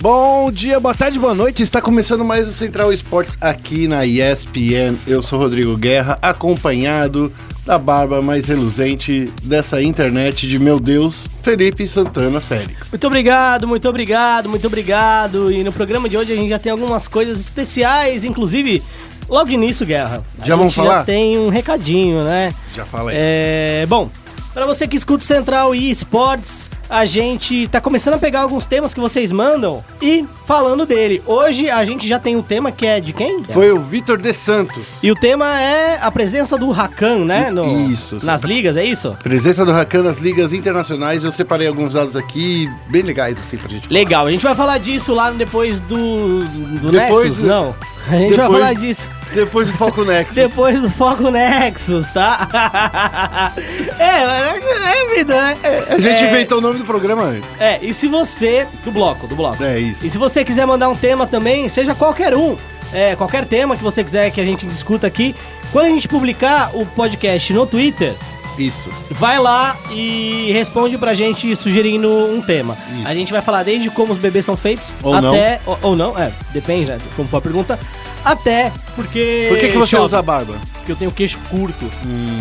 Bom dia, boa tarde, boa noite. Está começando mais o Central Esportes aqui na ESPN. Eu sou Rodrigo Guerra, acompanhado da barba mais reluzente dessa internet de meu Deus, Felipe Santana Félix. Muito obrigado, muito obrigado, muito obrigado. E no programa de hoje a gente já tem algumas coisas especiais, inclusive logo início, Guerra. Já vamos falar? Já tem um recadinho, né? Já falei. É, bom, para você que escuta o Central e Esportes, a gente tá começando a pegar alguns temas que vocês mandam e falando dele. Hoje a gente já tem um tema que é de quem? Foi o Vitor De Santos. E o tema é a presença do Rakan, né? No, Isso, Nas ligas, é isso? Presença do Rakan nas ligas internacionais. Eu separei alguns dados aqui bem legais assim pra gente. falar. Legal, a gente vai falar disso lá depois do, do Depois Nexus, não. A gente vai depois- falar disso Depois do Foco Nexus. depois do Foco Nexus, tá? é, é, é vida, né? A gente É, inventou o nome do programa antes. É, e se você. Do bloco, do bloco. É isso. E se você quiser mandar um tema também, seja qualquer um, é, qualquer tema que você quiser que a gente discuta aqui, quando a gente publicar o podcast no Twitter, Isso. vai lá e responde pra gente sugerindo um tema. Isso. A gente vai falar desde como os bebês são feitos, Ou até. Ou, ou não, é, depende, né? Como for a pergunta. Até porque. Por que, que você chove, usa barba? Porque eu tenho queixo curto.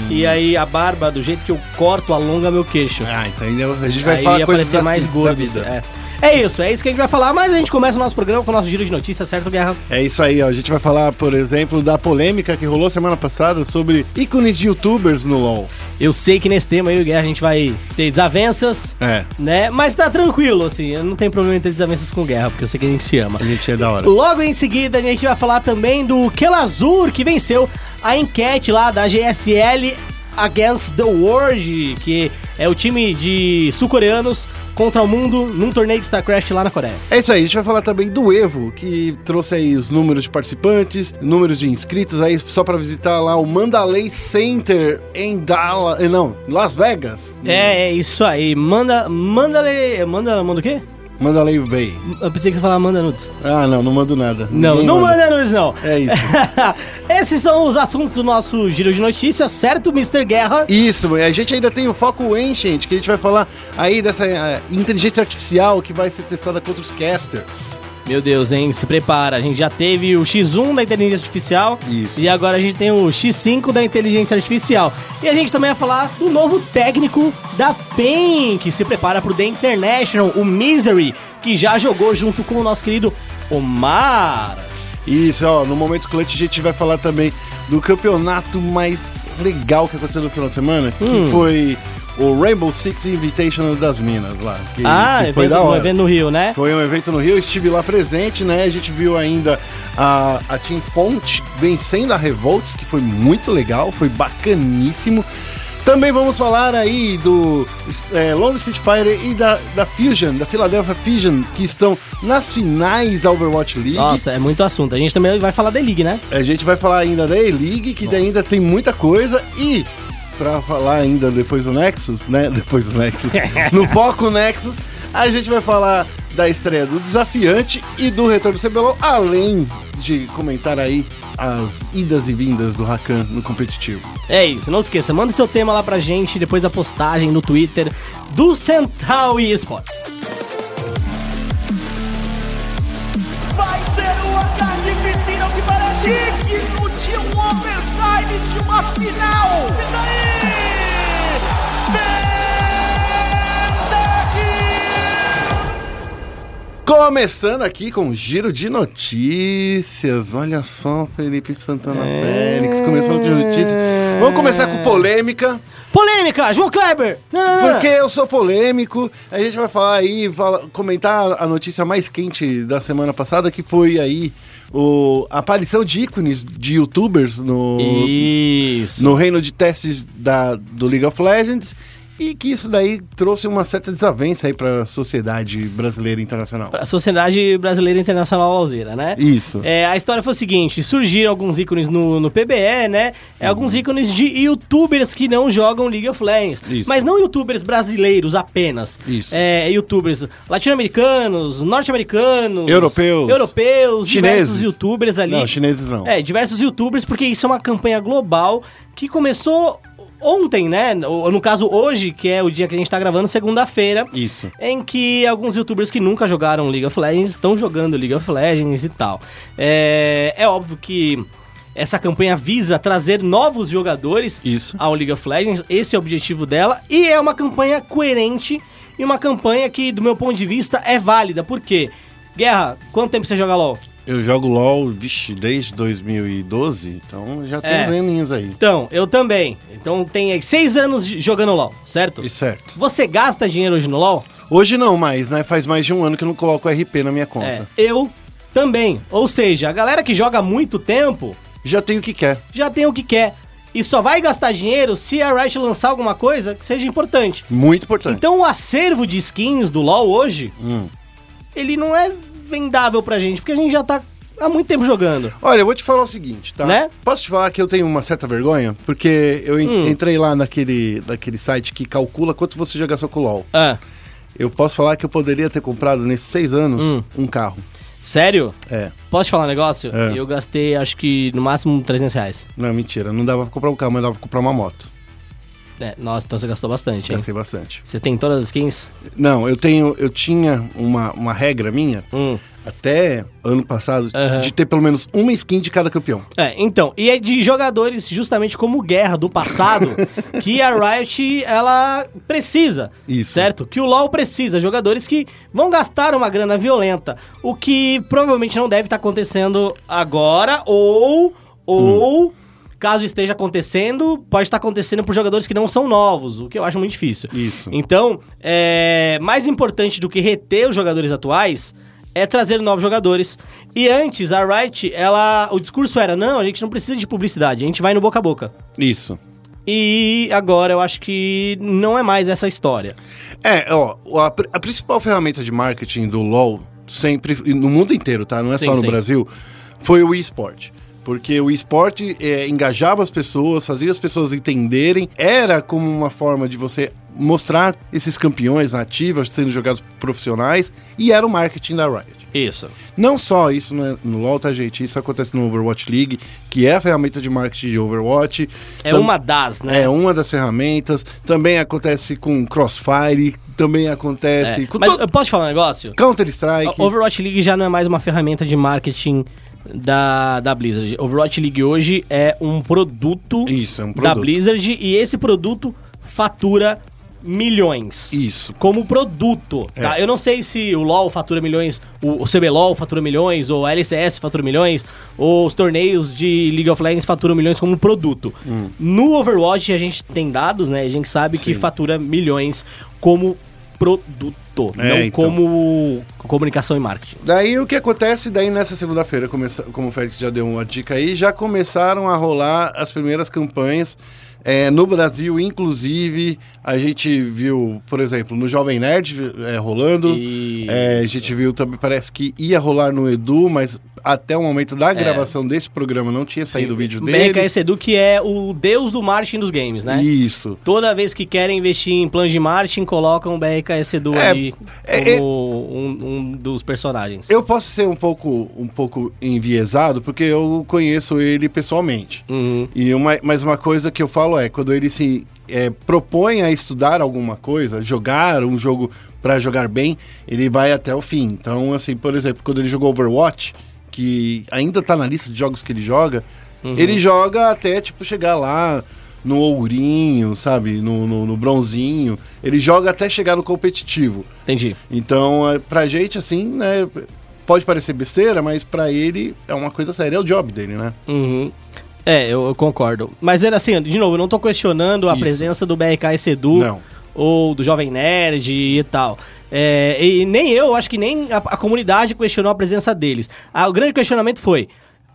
E aí a barba, do jeito que eu corto, alonga meu queixo. Ah, então a gente vai aí falar coisas mais assim gordo. É. É isso, é isso que a gente vai falar, mas a gente começa o nosso programa com o nosso giro de notícias, certo, Guerra? É isso aí, ó. A gente vai falar, por exemplo, da polêmica que rolou semana passada sobre ícones de youtubers no LoL. Eu sei que nesse tema aí, Guerra, a gente vai ter desavenças, É, né? Mas tá tranquilo, assim, não tenho problema em ter desavenças com Guerra, porque eu sei que a gente se ama. a gente é da hora. Logo em seguida, a gente vai falar também do Kelazur, que venceu a enquete lá da GSL Against the World, que é o time de sul-coreanos contra o mundo num torneio de StarCraft lá na Coreia. É isso aí, a gente vai falar também do Evo, que trouxe aí os números de participantes, números de inscritos aí, só pra visitar lá o Mandalay Center em Dallas, eh, não, Las Vegas. É, é isso aí. Manda. Manda. Manda. Manda o quê? Mandalay Bay. Eu pensei que você falava manda nudes. Ah, não, não mando nada. Não, Ninguém não manda nudes, não. É isso. Esses são os assuntos do nosso giro de notícias, certo, Mr. Guerra? Isso, a gente ainda tem o foco Ancient, que a gente vai falar aí dessa eh, inteligência artificial que vai ser testada contra os casters. Meu Deus, hein? Se prepara. A gente já teve o X1 da inteligência artificial. Isso. E agora a gente tem o X5 da inteligência artificial. E a gente também vai falar do novo técnico da PEN, que se prepara pro The International, o Misery, que já jogou junto com o nosso querido Omar. Isso, ó, no Momento Clutch a gente vai falar também do campeonato mais legal que aconteceu no final de semana, Hum. que foi o Rainbow Six Invitational das Minas lá. Que, ah, que foi evento, da um hora. evento no Rio, né? Foi um evento no Rio, estive lá presente, né? A gente viu ainda a, a Team Ponte vencendo a Revolts, que foi muito legal, foi bacaníssimo. Também vamos falar aí do é, London Spitfire e da, da Fusion, da Philadelphia Fusion, que estão nas finais da Overwatch League. Nossa, é muito assunto. A gente também vai falar da League, né? A gente vai falar ainda da E-League, que ainda tem muita coisa. E, pra falar ainda depois do Nexus, né? Depois do Nexus, no Foco Nexus, a gente vai falar da estreia do Desafiante e do retorno do CBLOL, além de comentar aí as idas e vindas do Rakan no competitivo. É isso, não esqueça, manda seu tema lá pra gente depois da postagem no Twitter do Central e Esportes. Vai ser um ataque piscina que parece de um overtime de uma final. E daí? Começando aqui com um giro de notícias. Olha só, Felipe Santana Félix, começou de notícias. Vamos começar com polêmica. Polêmica, João Kleber! Não, não, não. Porque eu sou polêmico, a gente vai falar aí, fala- comentar a notícia mais quente da semana passada, que foi aí o, a aparição de ícones de youtubers no, Isso. no reino de testes da, do League of Legends. E que isso daí trouxe uma certa desavença aí para a sociedade brasileira internacional. A Sociedade Brasileira Internacional Alzeira, né? Isso. É, a história foi o seguinte: surgiram alguns ícones no, no PBE, né? É, alguns ícones de youtubers que não jogam League of Legends. Isso. Mas não youtubers brasileiros apenas. Isso. É, youtubers latino-americanos, norte-americanos, Europeus. europeus, Chineses. diversos youtubers ali. Não, chineses não. É, diversos youtubers, porque isso é uma campanha global que começou ontem, né? Ou, no caso, hoje, que é o dia que a gente tá gravando, segunda-feira. Isso. Em que alguns youtubers que nunca jogaram League of Legends estão jogando League of Legends e tal. É, é óbvio que essa campanha visa trazer novos jogadores Isso. ao League of Legends. Esse é o objetivo dela. E é uma campanha coerente e uma campanha que, do meu ponto de vista, é válida. Por quê? Guerra, quanto tempo você joga LOL? Eu jogo LOL, vixe, desde 2012, então já tem É. uns aninhos aí. Então, eu também. Então tem aí seis anos jogando LOL, certo? E certo. Você gasta dinheiro hoje no LOL? Hoje não mais, né? Faz mais de um ano que eu não coloco RP na minha É, conta. eu também. Ou seja, a galera que joga há muito tempo Já tem o que quer. já tem o que quer. E só vai gastar dinheiro se a Riot lançar alguma coisa que seja importante. Muito importante. Então o acervo de skins do LoL hoje, Hum. ele não é vendável pra gente, porque a gente já tá há muito tempo jogando. Olha, eu vou te falar o seguinte, tá? Né? Posso te falar que eu tenho uma certa vergonha? Porque eu Hum. entrei lá naquele, naquele site que calcula quanto você já gastou com o LoL. Ah, Eu posso falar que eu poderia ter comprado nesses seis anos Hum. um carro. sério? É. Posso te falar um negócio? É. Eu gastei, acho que, no máximo 300 reais. Não, mentira. Não dava pra comprar um carro, mas dava pra comprar uma moto. É, nossa, então você gastou bastante, hein? Gastei bastante. Você tem todas as skins? Não, eu tenho. Eu tinha uma, uma regra minha, Hum. até ano passado, Aham. de ter pelo menos uma skin de cada campeão. É, então, e é de jogadores justamente como Guerra do passado que a Riot ela precisa. Isso. Certo? Que o LoL precisa, jogadores que vão gastar uma grana violenta, o que provavelmente não deve estar acontecendo agora ou ou caso esteja acontecendo, pode estar acontecendo por jogadores que não são novos, o que eu acho muito difícil. Isso. Então, é, mais importante do que reter os jogadores atuais é trazer novos jogadores. E antes, a Riot, ela, o discurso era, não, a gente não precisa de publicidade, a gente vai no boca a boca. Isso. E agora eu acho que não é mais essa história. É, ó, a, a principal ferramenta de marketing do LoL, sempre, no mundo inteiro, tá? Não é Sim, só no sim. Brasil, foi o eSport. Porque o esporte é, engajava as pessoas, fazia as pessoas entenderem, era como uma forma de você mostrar esses campeões nativos sendo jogados profissionais, e era o marketing da Riot. Isso. Não só isso né, no LoL, tá, gente? Isso acontece no Overwatch League, que é a ferramenta de marketing de Overwatch. É Tam- uma das, né? É uma das ferramentas. Também acontece com Crossfire, também acontece É. com Mas to- eu posso te falar um negócio? Counter-Strike. Overwatch League já não é mais uma ferramenta de marketing da, da Blizzard. Overwatch League hoje é um produto, Isso, é um da produto. Blizzard e esse produto fatura milhões. Isso. Como produto, tá? É. Eu não sei se o LoL fatura milhões, o, CBLOL fatura milhões, ou a LCS fatura milhões, ou os torneios de League of Legends faturam milhões como produto. Hum. No Overwatch a gente tem dados, né? A gente sabe que Sim. fatura milhões como produto, É, não então. como comunicação e marketing. Daí o que acontece? Daí nessa segunda-feira, como o Félix já deu uma dica aí, já começaram a rolar as primeiras campanhas. É, no Brasil, inclusive, a gente viu, por exemplo, no Jovem Nerd é, rolando. É, a gente viu também, parece que ia rolar no Edu, mas até o momento da gravação desse programa não tinha saído o vídeo dele. BRKS Edu, que é o deus do marketing dos games, né? Isso. Toda vez que querem investir em planos de marketing, colocam o BRKS Edu É, ali é, como um, um dos personagens. Eu posso ser um pouco, um pouco enviesado, porque eu conheço ele pessoalmente. Uhum. E uma, mas uma coisa que eu falo é, quando ele se é, propõe a estudar alguma coisa, jogar um jogo pra jogar bem, ele vai até o fim. Então, assim, por exemplo, quando ele jogou Overwatch, que ainda tá na lista de jogos que ele joga, ele joga até, tipo, chegar lá no ourinho, sabe? No, no, no bronzinho. Ele joga até chegar no competitivo. Entendi. Então, é, pra gente, assim, né? Pode parecer besteira, mas pra ele é uma coisa séria, é o job dele, né? Uhum. É, eu, eu concordo. Mas era assim, de novo, eu não tô questionando a Isso. presença do BRKS Edu Não. Ou do Jovem Nerd e tal. É, e nem eu, acho que nem a, a comunidade questionou a presença deles. Ah, o grande questionamento foi: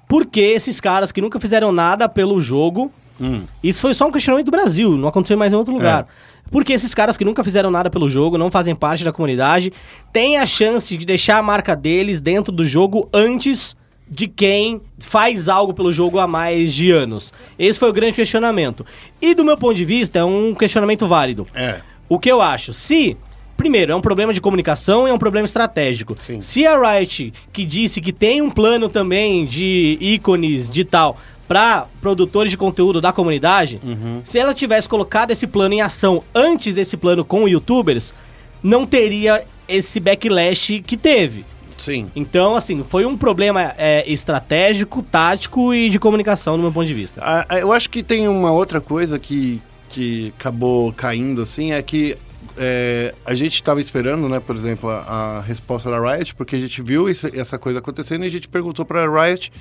por que esses caras que nunca fizeram nada pelo jogo. Hum. Isso foi só um questionamento do Brasil, não aconteceu mais em outro lugar. Por que esses caras que nunca fizeram nada pelo jogo, não fazem parte da comunidade, têm a chance de deixar a marca deles dentro do jogo antes de quem faz algo pelo jogo há mais de anos? Esse foi o grande questionamento. E do meu ponto de vista, é um questionamento válido. É. O que eu acho? Se, primeiro, é um problema de comunicação e é um problema estratégico. Sim. Se a Riot, que disse que tem um plano também de ícones de tal, para produtores de conteúdo da comunidade, se ela tivesse colocado esse plano em ação antes desse plano com youtubers, não teria esse backlash que teve. Sim. Então, assim, foi um problema é, estratégico, tático e de comunicação, do meu ponto de vista. Ah, ah, eu acho que tem uma outra coisa que, que acabou caindo, assim, é que é, a gente estava esperando, né, por exemplo, a, a resposta da Riot, porque a gente viu isso- essa coisa acontecendo e a gente perguntou para a Riot,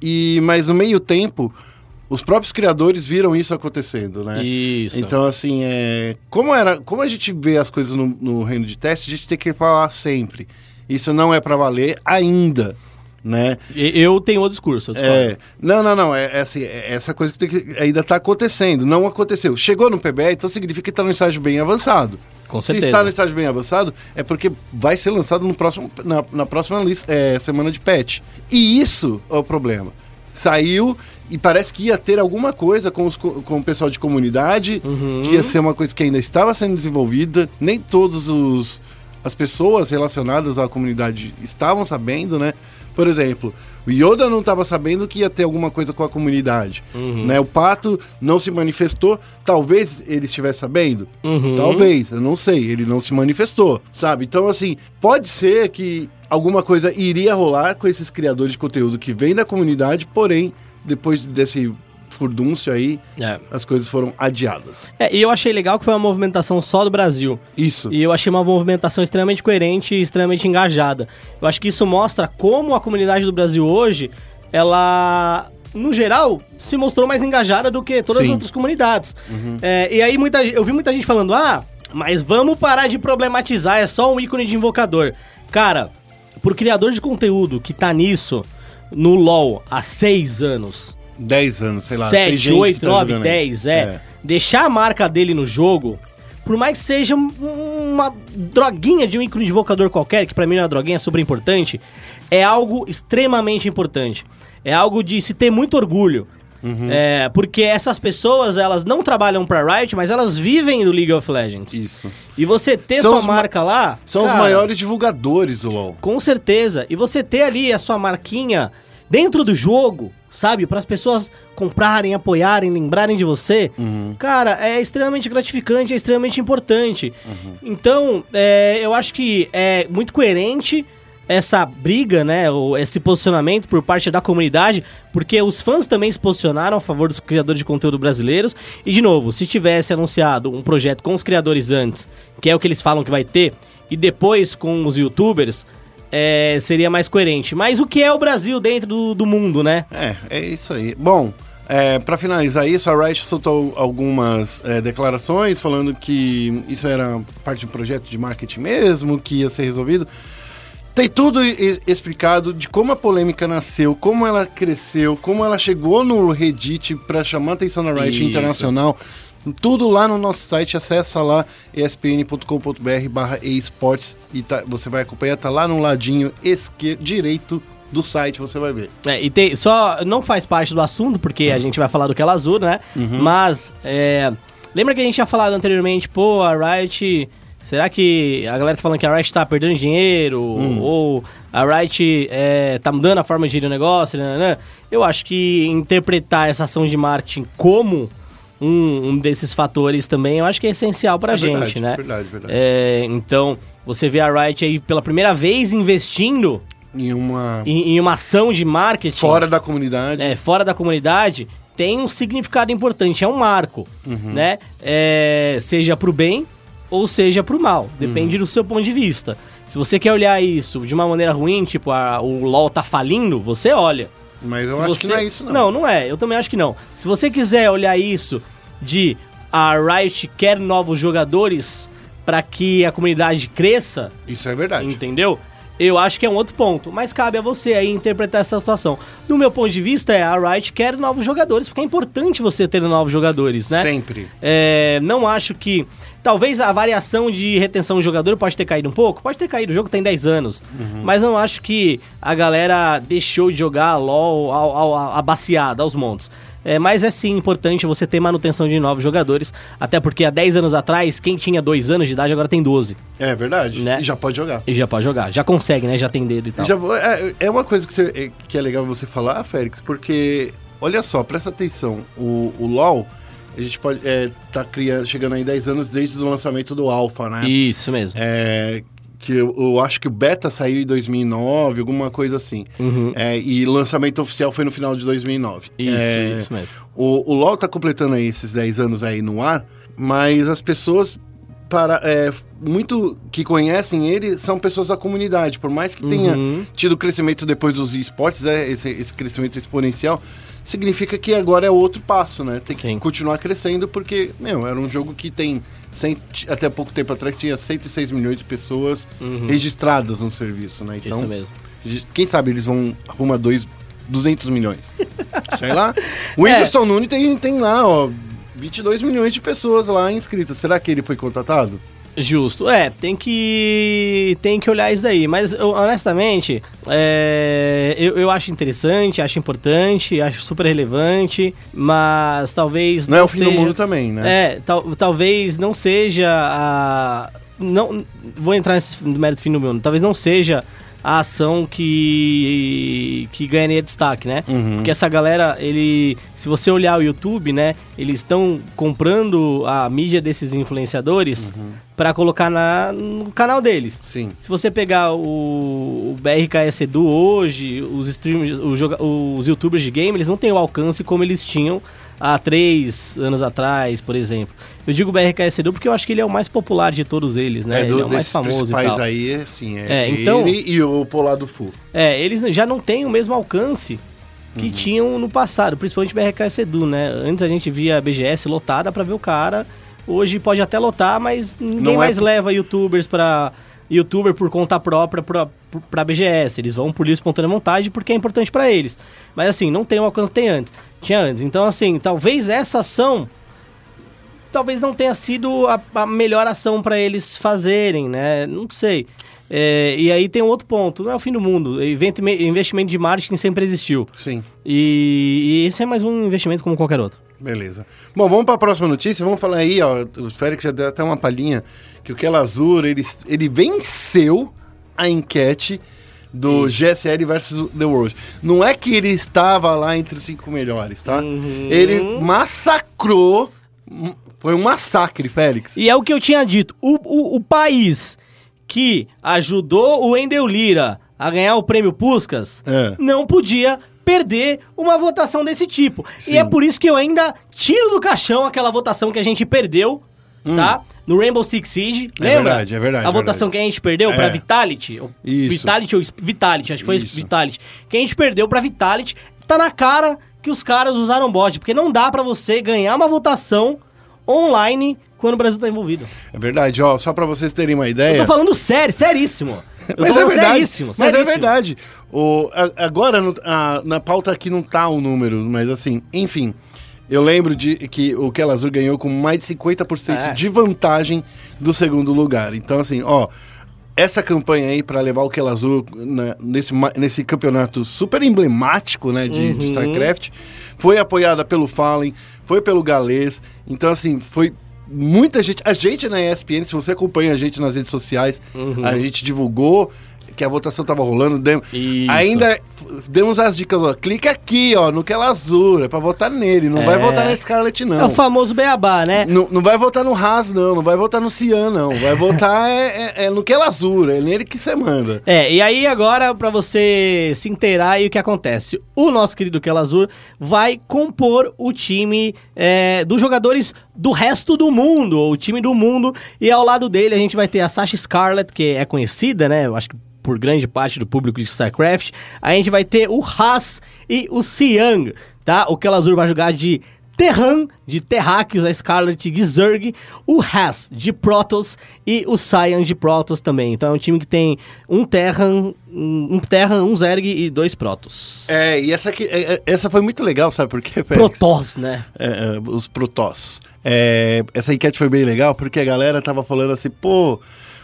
e mas no meio tempo, os próprios criadores viram isso acontecendo, né? Isso. Então, assim, é, como, era, como a gente vê as coisas no, no reino de teste, a gente tem que falar sempre. Isso não é para valer ainda, né? Eu tenho outro discurso. É, não, não, não. É, é assim, é essa coisa que, que ainda está acontecendo. Não aconteceu. Chegou no PBE, então significa que está no estágio bem avançado. Com Se certeza. está no estágio bem avançado, é porque vai ser lançado no próximo, na, na próxima lista, é, semana de patch. E isso é o problema. Saiu e parece que ia ter alguma coisa com, os co- com o pessoal de comunidade, Uhum. que ia ser uma coisa que ainda estava sendo desenvolvida. Nem todos os as pessoas relacionadas à comunidade estavam sabendo, né? Por exemplo, o Yoda não estava sabendo que ia ter alguma coisa com a comunidade, Uhum. né? O Pato não se manifestou, talvez ele estivesse sabendo, Uhum. talvez, eu não sei, ele não se manifestou, sabe? Então, assim, pode ser que alguma coisa iria rolar com esses criadores de conteúdo que vêm da comunidade, porém, depois desse furdúncio aí, É. as coisas foram adiadas. É, e eu achei legal que foi uma movimentação só do Brasil. Isso. E eu achei uma movimentação extremamente coerente e extremamente engajada. Eu acho que isso mostra como a comunidade do Brasil hoje, ela, no geral, se mostrou mais engajada do que todas as Sim. outras comunidades. É, e aí muita, eu vi muita gente falando, ah, mas vamos parar de problematizar, é só um ícone de invocador. Cara, pro criador de conteúdo que tá nisso, no LoL, há seis anos, 10 anos, sei lá. tem 7, gente que 8, tá 9, jogando aí. 10, é, Deixar a marca dele no jogo, por mais que seja um- uma droguinha de um ícone de invocador qualquer, que pra mim não é uma droguinha, é super importante, é algo extremamente importante. É algo de se ter muito orgulho. Uhum. É, porque essas pessoas, elas não trabalham pra Riot, mas elas vivem do League of Legends. Isso. E você ter São sua os ma- marca lá... São os cara, maiores divulgadores do LoL. com certeza. E você ter ali a sua marquinha dentro do jogo, sabe? Para as pessoas comprarem, apoiarem, lembrarem de você. Cara, é extremamente gratificante, é extremamente importante. Então, é, eu acho que é muito coerente essa briga, né, ou esse posicionamento por parte da comunidade, porque os fãs também se posicionaram a favor dos criadores de conteúdo brasileiros. E de novo, se tivesse anunciado um projeto com os criadores antes, que é o que eles falam que vai ter, e depois com os youtubers, é, seria mais coerente. Mas o que é o Brasil dentro do, do mundo, né? É, é isso aí. Bom, é, para finalizar isso, a Riot soltou algumas é, declarações falando que isso era parte de um projeto de marketing mesmo, que ia ser resolvido. Tem tudo explicado de como a polêmica nasceu, como ela cresceu, como ela chegou no Reddit para chamar a atenção da Riot Isso. Internacional. Tudo lá no nosso site, acessa lá espn.com.br barra esportes e tá- você vai acompanhar, tá lá no ladinho esquerdo, direito do site, você vai ver. É, e tem, só não faz parte do assunto, porque a gente vai falar do que ela azul, né? Mas, é, lembra que a gente tinha falado anteriormente, pô, a Riot. Será que a galera tá falando que a Riot tá perdendo dinheiro? Ou a Riot é, tá mudando a forma de gerir o negócio? Né, né? Eu acho que interpretar essa ação de marketing como um, um desses fatores também, eu acho que é essencial pra É gente, verdade, né? verdade, verdade. É, então, você vê a Riot aí pela primeira vez investindo Em uma. em, em uma ação de marketing Fora da comunidade. é, fora da comunidade tem um significado importante, é um marco, Uhum. né? É, seja pro bem ou seja pro mal, depende Uhum. do seu ponto de vista. Se você quer olhar isso de uma maneira ruim, tipo, a- o LoL tá falindo, você olha. Mas eu Se acho você- que não é isso, não. Não, não é. Eu também acho que não. Se você quiser olhar isso de a Riot quer novos jogadores para que a comunidade cresça, Isso é verdade. Entendeu? Eu acho que é um outro ponto, mas cabe a você aí interpretar essa situação. Do meu ponto de vista, é a Riot quer novos jogadores, porque é importante você ter novos jogadores, né? Sempre. É, não acho que. Talvez a variação de retenção de jogador pode ter caído um pouco, pode ter caído, o jogo tem 10 anos. Mas não acho que a galera deixou de jogar LOL ao, ao, ao, abaciada, aos montes. É, mas é sim importante você ter manutenção de novos jogadores, até porque há 10 anos atrás, quem tinha 2 anos de idade agora tem 12. É verdade. Né? E já pode jogar. E já pode jogar, já consegue, né? Já tem dedo e tal. Já é, é uma coisa que, você- é- que é legal você falar, Félix, porque olha só, presta atenção. O, o LoL, a gente pode é, tá criando, chegando aí 10 anos desde o lançamento do Alpha, né? Isso mesmo. É, que eu, eu acho que o beta saiu em 2009, alguma coisa assim. Uhum. É, e lançamento oficial foi no final de 2009. Isso, É, isso mesmo. O, o LoL tá completando aí esses 10 anos aí no ar, mas as pessoas para é, muito que conhecem ele são pessoas da comunidade. Por mais que tenha Uhum. tido crescimento depois dos esportes, é, esse, esse crescimento exponencial, significa que agora é outro passo, né? Tem que Sim. continuar crescendo porque, meu, era um jogo que tem até pouco tempo atrás tinha 106 milhões de pessoas registradas no serviço, né? Então, Uhum. Isso mesmo. quem sabe eles vão arrumar dois, 200 milhões. Sei lá. O É. Whindersson Nunes tem, tem lá, ó, 22 milhões de pessoas lá inscritas. Será que ele foi contratado? Justo. É, tem que tem que olhar isso daí. Mas, eu, honestamente, é, eu, eu acho interessante, acho importante, acho super relevante, mas talvez Não, é o fim seja... do mundo também, né? É, tal, talvez não seja a... Não, vou entrar nesse mérito fim do mundo. Talvez não seja a ação que, que ganharia destaque, né? Uhum. Porque essa galera, ele... Se você olhar o YouTube, né? Eles estão comprando a mídia desses influenciadores Uhum. pra colocar na, no canal deles. Sim. Se você pegar o, o BRKS Edu hoje, os streamers, os youtubers de game, eles não têm o alcance como eles tinham há três anos atrás, por exemplo. Eu digo BRKS Edu porque eu acho que ele é o mais popular de todos eles, né? é ele do, é o mais famoso e tal. aí, assim, é, É, então- ele e o Polado Fu. É, eles já não têm o mesmo alcance que Uhum. tinham no passado, principalmente BRKS Edu, né? Antes a gente via a BGS lotada pra ver o cara. Hoje pode até lotar, mas ninguém Não é mais por- leva youtubers pra youtuber por conta própria pra, pra BGS. Eles vão por livre espontânea montagem porque é importante pra eles. Mas assim, não tem o alcance que tem antes. Tinha antes. Então assim, talvez essa ação talvez não tenha sido a, a melhor ação pra eles fazerem, né? Não sei. É, e aí tem um outro ponto, não é o fim do mundo. Investimento de marketing sempre existiu. Sim. E, e esse é mais um investimento como qualquer outro. Beleza. Bom, vamos para a próxima notícia. Vamos falar aí, ó. O Félix já deu até uma palhinha que o Kelazur, ele, ele venceu a enquete do GSL versus The World. Não é que ele estava lá entre os cinco melhores, tá? Uhum. Ele massacrou. Foi um massacre, Félix. E é o que eu tinha dito. O, o, o país que ajudou o Wendel Lira a ganhar o prêmio Puskas É. não podia perder uma votação desse tipo. Sim. E é por isso que eu ainda tiro do caixão aquela votação que a gente perdeu, tá? No Rainbow Six Siege. Hum. É Lembra? verdade, é verdade, A é votação verdade. que a gente perdeu pra É. Vitality. ou Isso. Vitality ou Vitality, acho que foi Isso. Vitality. Que a gente perdeu pra Vitality. Tá na cara que os caras usaram bot, porque não dá pra você ganhar uma votação online quando o Brasil tá envolvido. É verdade, ó. Só para vocês terem uma ideia. Eu tô falando sério, seríssimo. Eu tô Mas é falando verdade, seríssimo, mas é seríssimo. verdade. O, a- agora, no- a- na pauta aqui não tá o número, mas assim, enfim. Eu lembro de que o Kelazur ganhou com mais de 50% É. de vantagem do segundo lugar. Então, assim, ó, essa campanha aí pra levar o Kelazur na- nesse, ma- nesse campeonato super emblemático, né, de, de Uhum. StarCraft, foi apoiada pelo Fallen, foi pelo Galês. Então, assim, foi muita gente. A gente na ESPN, se você acompanha a gente nas redes sociais, Uhum. a gente divulgou que a votação tava rolando. Dem... Isso. Ainda demos as dicas, ó. Clica aqui, ó, no Kelazur, é pra votar nele. Não vai É. votar na Scarlet, não. É o famoso beabá, né? Não, não vai votar no Haas, não. Não vai votar no Cian, não. Vai votar é, é, é no Kelazur. É nele que você manda. É, e aí agora, pra você se inteirar aí o que acontece. O nosso querido Kelazur vai compor o time é, dos jogadores do resto do mundo, ou o time do mundo. E ao lado dele a gente vai ter a Sasha Scarlett, que é conhecida, né? Eu acho que por grande parte do público de StarCraft. A gente vai ter o Haas e o Siang, tá? O Kelazur vai jogar de Terran, de Terráqueos, a Scarlet de Zerg, o Haas de Protoss e o Cyan de Protoss também. Então é um time que tem um Terran, um, Terran, um Zerg e dois Protoss. É, e essa aqui, é, é, essa foi muito legal, sabe por quê, Félix? Protoss, né? É, é, os Protoss. É, essa enquete foi bem legal porque a galera tava falando assim, pô,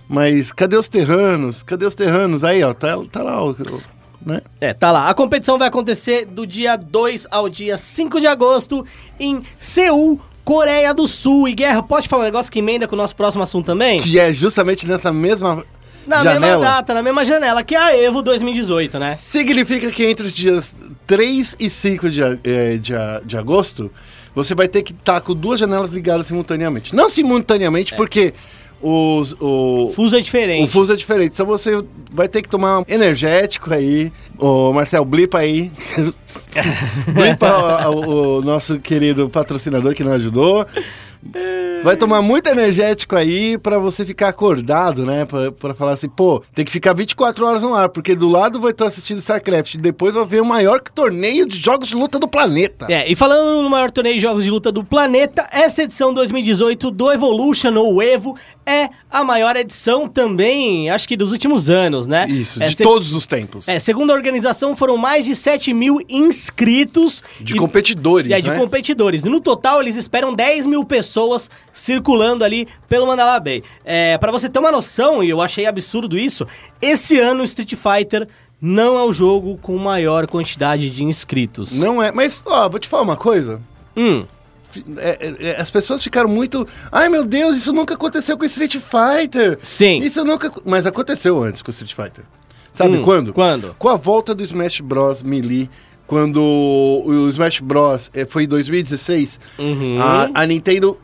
mas cadê os terranos? Cadê os terranos? Aí, ó, tá, tá lá, né? É, tá lá. A competição vai acontecer do dia 2 ao dia 5 de agosto em Seul, Coreia do Sul. E Guerra, pode falar um negócio que emenda com o nosso próximo assunto também? Que é justamente nessa mesma Na janela. mesma data, na mesma janela, que é a EVO 2018, né? Significa que entre os dias 3 e 5 de, eh, de, de agosto, você vai ter que estar com duas janelas ligadas simultaneamente. Não simultaneamente, porque os, o, Fuso é o diferente. fuso é diferente. Então você vai ter que tomar um energético aí. Ô, Marcel, blipa aí. blipa o, o- o nosso querido patrocinador que nos ajudou. Vai tomar muito energético aí pra você ficar acordado, né? Pra, pra falar assim, pô, tem que ficar 24 horas no ar, porque do lado vai estar assistindo StarCraft, e depois vai ver o maior torneio de jogos de luta do planeta. É, e falando no maior torneio de jogos de luta do planeta, essa edição 2018 do Evolution ou Evo é a maior edição também, acho que dos últimos anos, né? Isso, É, de se- todos os tempos. É, segundo a organização, foram mais de 7 mil inscritos. De e- competidores, É, de né? competidores. No total, eles esperam 10 mil pessoas circulando ali pelo Mandalay Bay. É, para você ter uma noção, e eu achei absurdo isso, esse ano o Street Fighter não é o jogo com maior quantidade de inscritos. Não é, mas, ó, vou te falar uma coisa. Hum, É, é, é, as pessoas ficaram muito. Ai meu Deus, isso nunca aconteceu com Street Fighter. Sim. Isso nunca. Mas aconteceu antes com Street Fighter. Sabe Hum, quando? quando? Com a volta do Smash Bros. Melee. Quando o Smash Bros. eh, foi em 2016, Uhum. a, a Nintendo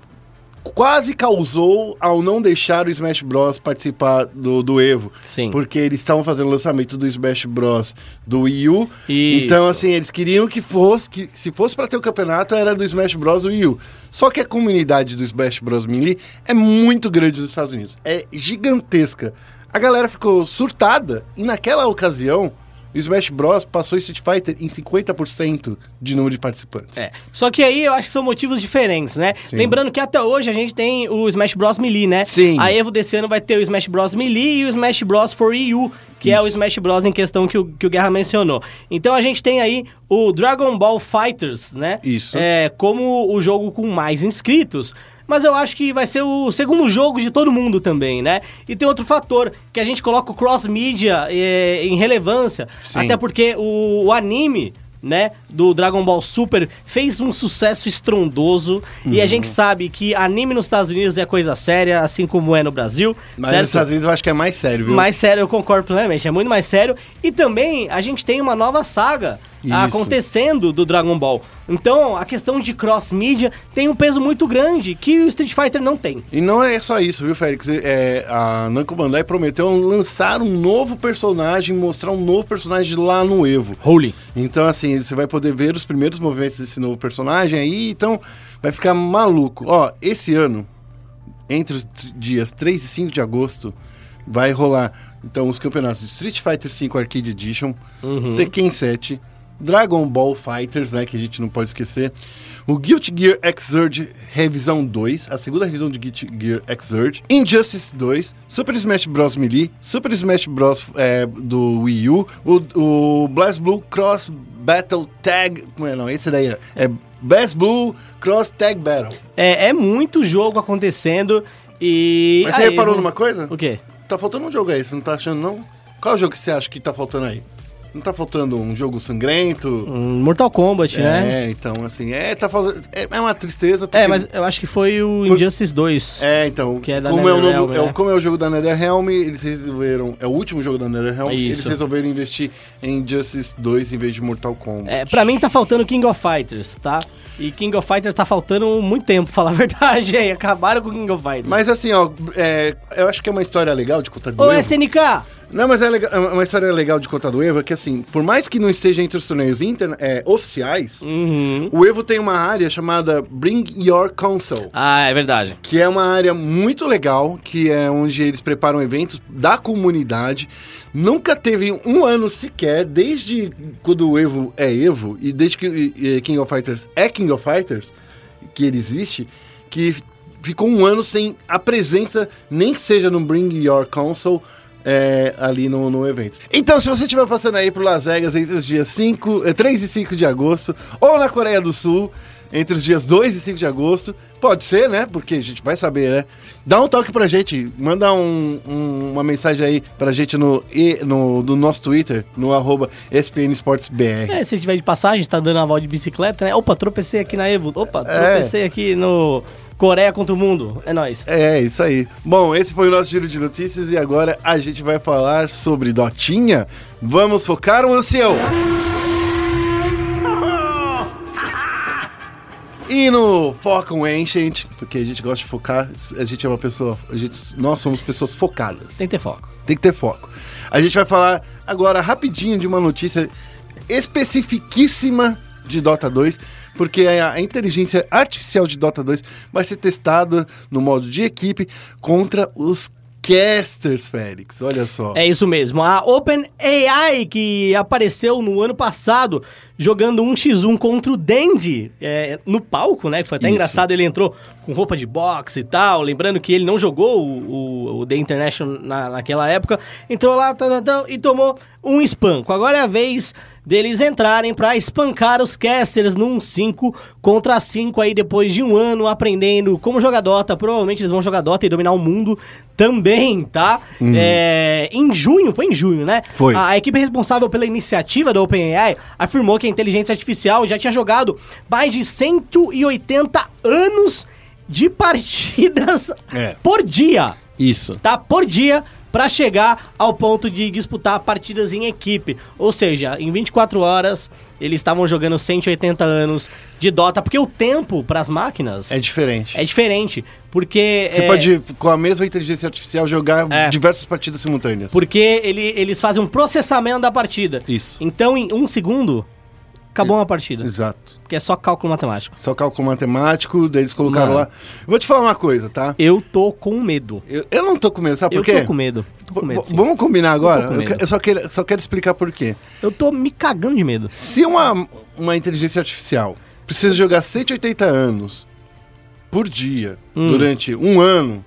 quase causou ao não deixar o Smash Bros. participar do, do Evo. Sim. Porque eles estavam fazendo o lançamento do Smash Bros. do Wii U. Isso. Então, assim, eles queriam que fosse, que se fosse pra ter o campeonato, era do Smash Bros. do Wii U. Só que a comunidade do Smash Bros. Melee é muito grande nos Estados Unidos. É gigantesca. A galera ficou surtada e naquela ocasião, o Smash Bros. passou Street Fighter em 50% de número de participantes. É. Só que aí eu acho que são motivos diferentes, né? Sim. Lembrando que até hoje a gente tem o Smash Bros Melee, né? Sim. A Evo desse ano vai ter o Smash Bros Melee e o Smash Bros for Wii U, que é o Isso. Smash Bros em questão que o, que o Guerra mencionou. Então a gente tem aí o Dragon Ball Fighters, né? Isso. É, como o jogo com mais inscritos. Mas eu acho que vai ser o segundo jogo de todo mundo também, né? E tem outro fator, que a gente coloca o cross-mídia é, em relevância. Sim. Até porque o, o anime, né, do Dragon Ball Super fez um sucesso estrondoso. E a Uhum. gente sabe que anime nos Estados Unidos é coisa séria, assim como é no Brasil. Mas certo? nos Estados Unidos eu acho que é mais sério, viu? Mais sério, eu concordo plenamente. É muito mais sério. E também a gente tem uma nova saga Isso. acontecendo do Dragon Ball. Então a questão de cross-mídia tem um peso muito grande que o Street Fighter não tem. E não é só isso, viu, Félix? É, a Namco Bandai prometeu lançar um novo personagem, mostrar um novo personagem lá no Evo. Holy. Então, assim, você vai poder ver os primeiros movimentos desse novo personagem aí, então vai ficar maluco. Ó, esse ano, entre os dias 3 e 5 de agosto, vai rolar, então, os campeonatos de Street Fighter V Arcade Edition, Tekken 7, Dragon Ball Fighters, né, que a gente não pode esquecer, o Guilty Gear Xrd Revisão 2, a segunda revisão de Guilty Gear Xrd, Injustice 2, Super Smash Bros. Melee, Super Smash Bros. é, do Wii U, o, o Blast Blue Cross Battle Tag, não é não, esse daí é, é Blast Blue Cross Tag Battle. É, é muito jogo acontecendo e. Mas você a reparou Evo- numa coisa? O quê? Tá faltando um jogo aí, você não tá achando não? Qual jogo que você acha que tá faltando aí? Não tá faltando um jogo sangrento? Um Mortal Kombat, né? É, então, assim, é, tá fazendo, é, é uma tristeza. porque- É, mas eu acho que foi o Por- Injustice 2. É, então, Que é da como, é o novo, é né? como é o jogo da NetherRealm, eles resolveram, é o último jogo da NetherRealm, eles resolveram investir em Justice 2 em vez de Mortal Kombat. É, pra mim tá faltando King of Fighters, tá? E King of Fighters tá faltando muito tempo, pra falar a verdade, aí. Acabaram com King of Fighters. Mas assim, ó, é, eu acho que é uma história legal de contar Ô. SNK! Não, mas é legal- é uma história legal de contar do Evo, é que assim, por mais que não esteja entre os torneios interna- é, oficiais, Uhum. o Evo tem uma área chamada Bring Your Console. Ah, é verdade. que é uma área muito legal, que é onde eles preparam eventos da comunidade. Nunca teve um ano sequer, desde quando o Evo é Evo, e desde que King of Fighters é King of Fighters, que ele existe, que ficou um ano sem a presença, nem que seja no Bring Your Console, é, ali no, no evento. Então, se você estiver passando aí pro Las Vegas entre os dias 5, eh, 3 e 5 de agosto, ou na Coreia do Sul, entre os dias 2 e 5 de agosto, pode ser, né? Porque a gente vai saber, né? Dá um toque pra gente, manda um- um- uma mensagem aí pra gente no, no, no nosso Twitter, no arroba SPN Esportes BR. É, se tiver de passagem, tá dando uma volta de bicicleta, né? Opa, tropecei aqui na Evo. Opa, É. tropecei aqui no Coreia contra o Mundo. É nóis. É, isso aí. Bom, esse foi o nosso giro de notícias e agora a gente vai falar sobre Dotinha. Vamos focar o ancião. E no Foca um Ancient, porque a gente gosta de focar, a gente é uma pessoa, a gente, nós somos pessoas focadas. Tem que ter foco. Tem que ter foco. A gente vai falar agora rapidinho de uma notícia especificíssima de Dota 2, porque a, a inteligência artificial de Dota 2 vai ser testada no modo de equipe contra os casters, Félix. Olha só. É isso mesmo. A OpenAI, que apareceu no ano passado jogando um x 1 contra o Dandy é, no palco, né? Foi até Isso. engraçado, ele entrou com roupa de boxe e tal. Lembrando que ele não jogou o, o, o The International na, naquela época. Entrou lá tá, tá, tá, e tomou um espanco. Agora é a vez deles entrarem pra espancar os casters num 5 contra 5 aí depois de um ano aprendendo como jogar Dota. Provavelmente eles vão jogar Dota e dominar o mundo também, tá? É, em junho, foi em junho, né? Foi. A, a equipe responsável pela iniciativa da OpenAI afirmou que inteligência artificial já tinha jogado mais de 180 anos de partidas É. por dia Isso. tá? Por dia para chegar ao ponto de disputar partidas em equipe. Ou seja, em 24 horas eles estavam jogando 180 anos de Dota, porque o tempo para as máquinas É é, diferente. diferente, porque Você é, pode, com a mesma inteligência artificial, jogar É. diversas partidas simultâneas. porque ele, eles fazem um processamento da partida. Isso. Então, em um segundo, acabou uma partida, Exato. porque é só cálculo matemático. Só cálculo matemático, daí eles colocaram Mano. lá. Vou te falar uma coisa, tá? Eu tô com medo. Eu, eu não tô com medo, sabe Eu por quê? tô com medo. Tô com medo. Vamos combinar agora? Eu com Eu, eu só, quero, só quero explicar por quê. Eu tô me cagando de medo. Se uma, uma inteligência artificial precisa jogar 180 anos por dia Hum. durante um ano,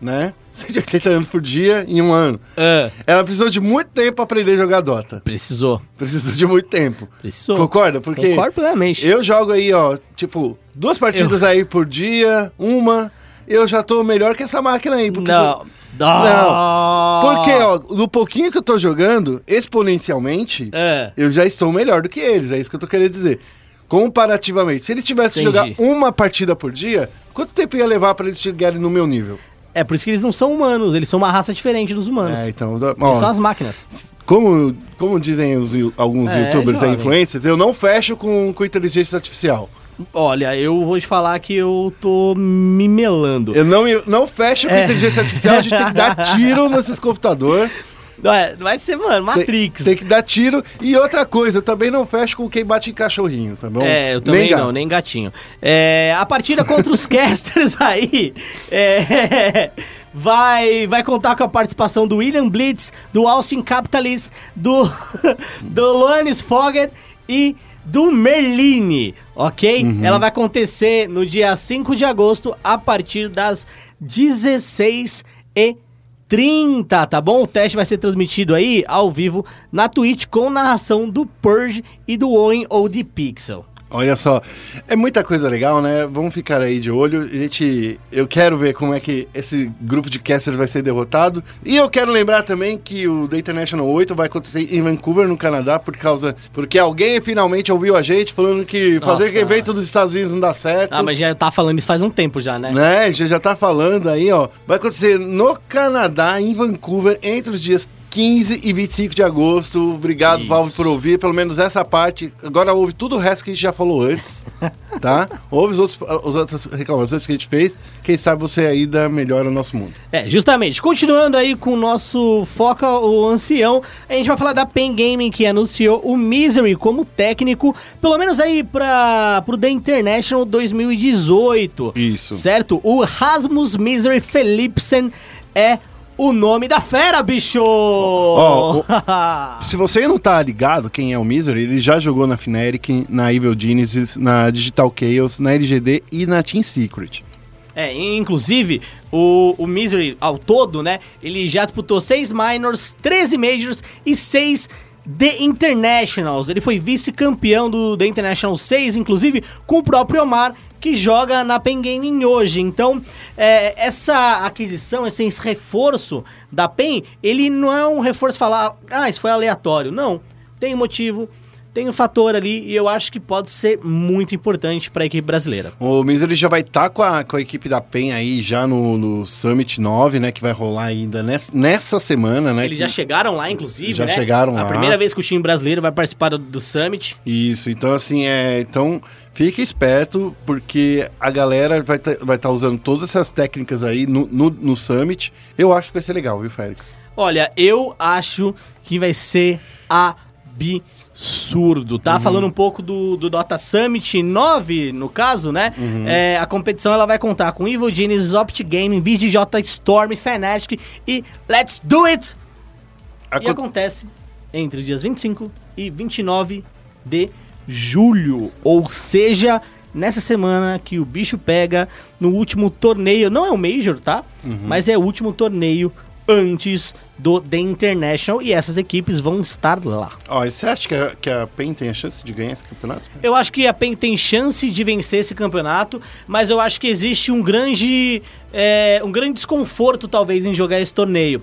né? 180 anos por dia em um ano. É. Ela precisou de muito tempo pra aprender a jogar Dota. Precisou. Precisou de muito tempo. Precisou. Concorda? Porque Concordo plenamente. eu jogo aí, ó, tipo, duas partidas aí por dia, uma, eu já tô melhor que essa máquina aí. Porque Não. Não. Porque, ó, no pouquinho que eu tô jogando, exponencialmente, É. eu já estou melhor do que eles. É isso que eu tô querendo dizer. Comparativamente. Se eles tivessem que jogar uma partida por dia, quanto tempo ia levar pra eles chegarem no meu nível? É por isso que eles não são humanos, eles são uma raça diferente dos humanos. É, então, Eles ó, são as máquinas. como, como dizem os, alguns É, youtubers e influencers, eu não fecho com, com inteligência artificial. Olha, eu vou te falar que eu tô me melando. Eu não, me- não fecho com É. inteligência artificial, a gente tem que dar tiro nesses computadores. É, vai ser, mano, Tem, Matrix. tem que dar tiro. E outra coisa, também não fecho com quem bate em cachorrinho, tá bom? É, eu também Nem gato. não, nem gatinho. É, a partida contra os casters aí é, vai, vai contar com a participação do William Blitz, do Austin Capitalist, do, do Loanis Foggett e do Merline, ok? Uhum. Ela vai acontecer no dia 5 de agosto a partir das 16 e 30, tá bom? O teste vai ser transmitido aí ao vivo na Twitch com narração do Purge e do Owen ou de Pixel. Olha só, é muita coisa legal, né? Vamos ficar aí de olho. Gente, eu quero ver como é que esse grupo de casters vai ser derrotado. E eu quero lembrar também que o The International 8 vai acontecer em Vancouver, no Canadá, por causa porque alguém finalmente ouviu a gente falando que fazer Nossa. evento dos Estados Unidos não dá certo. Ah, mas já tá falando isso faz um tempo já, né? Né? Gente já tá falando aí, ó. Vai acontecer no Canadá, em Vancouver, entre os dias 15 e 25 de agosto. Obrigado, Isso. Valve, por ouvir. Pelo menos essa parte. Agora ouve tudo o resto que a gente já falou antes. tá? Ouve os outros, as outras reclamações que a gente fez. Quem sabe você ainda melhora o nosso mundo. É, justamente. Continuando aí com o nosso Foca, o ancião, a gente vai falar da Pen Gaming, que anunciou o Misery como técnico, pelo menos aí pra, pro The International 2018. Isso. Certo? O Rasmus Misery Philipsen é o nome da fera, bicho! Ó, Se você não tá ligado quem é o Misery, ele já jogou na Fnatic, na Evil Genesis, na Digital Chaos, na LGD e na Team Secret. É, inclusive, o, o Misery, ao todo, né? Ele já disputou 6 minors, 13 majors e 6 The Internationals. Ele foi vice-campeão do The International 6, inclusive com o próprio Omar, que joga na Pen Gaming hoje. Então, é, essa aquisição, esse reforço da Pen, ele não é um reforço falar, ah, isso foi aleatório. Não, tem motivo. Tem um fator ali e eu acho que pode ser muito importante para a equipe brasileira. O Misery já vai estar com, a, com a equipe da PEN aí já no, no Summit 9, né? Que vai rolar ainda nessa, nessa semana, né? Eles já chegaram lá, inclusive, Já né? chegaram A lá. primeira vez que o time brasileiro vai participar do, do Summit. Isso, então assim, é. Então, Fique esperto, porque a galera vai estar vai tá usando todas essas técnicas aí no, no, no Summit. Eu acho que vai ser legal, viu, Félix? Olha, eu acho que vai ser absurdo, tá? Falando um pouco do, do Dota Summit 9, no caso, né? É, a competição ela vai contar com Evil Genius, Opt Gaming, VGJ Storm, Fnatic e Let's Do It! E Acon- acontece entre dias 25 e 29 de julho. Ou seja, nessa semana que o bicho pega no último torneio. Não é o Major, tá? Mas é o último torneio antes do The International. E essas equipes vão estar lá. Ó, e você acha que a, que a PEN tem a chance de ganhar esse campeonato? Eu acho que a PEN tem chance de vencer esse campeonato, mas eu acho que existe um grande, é, um grande desconforto, talvez, em jogar esse torneio.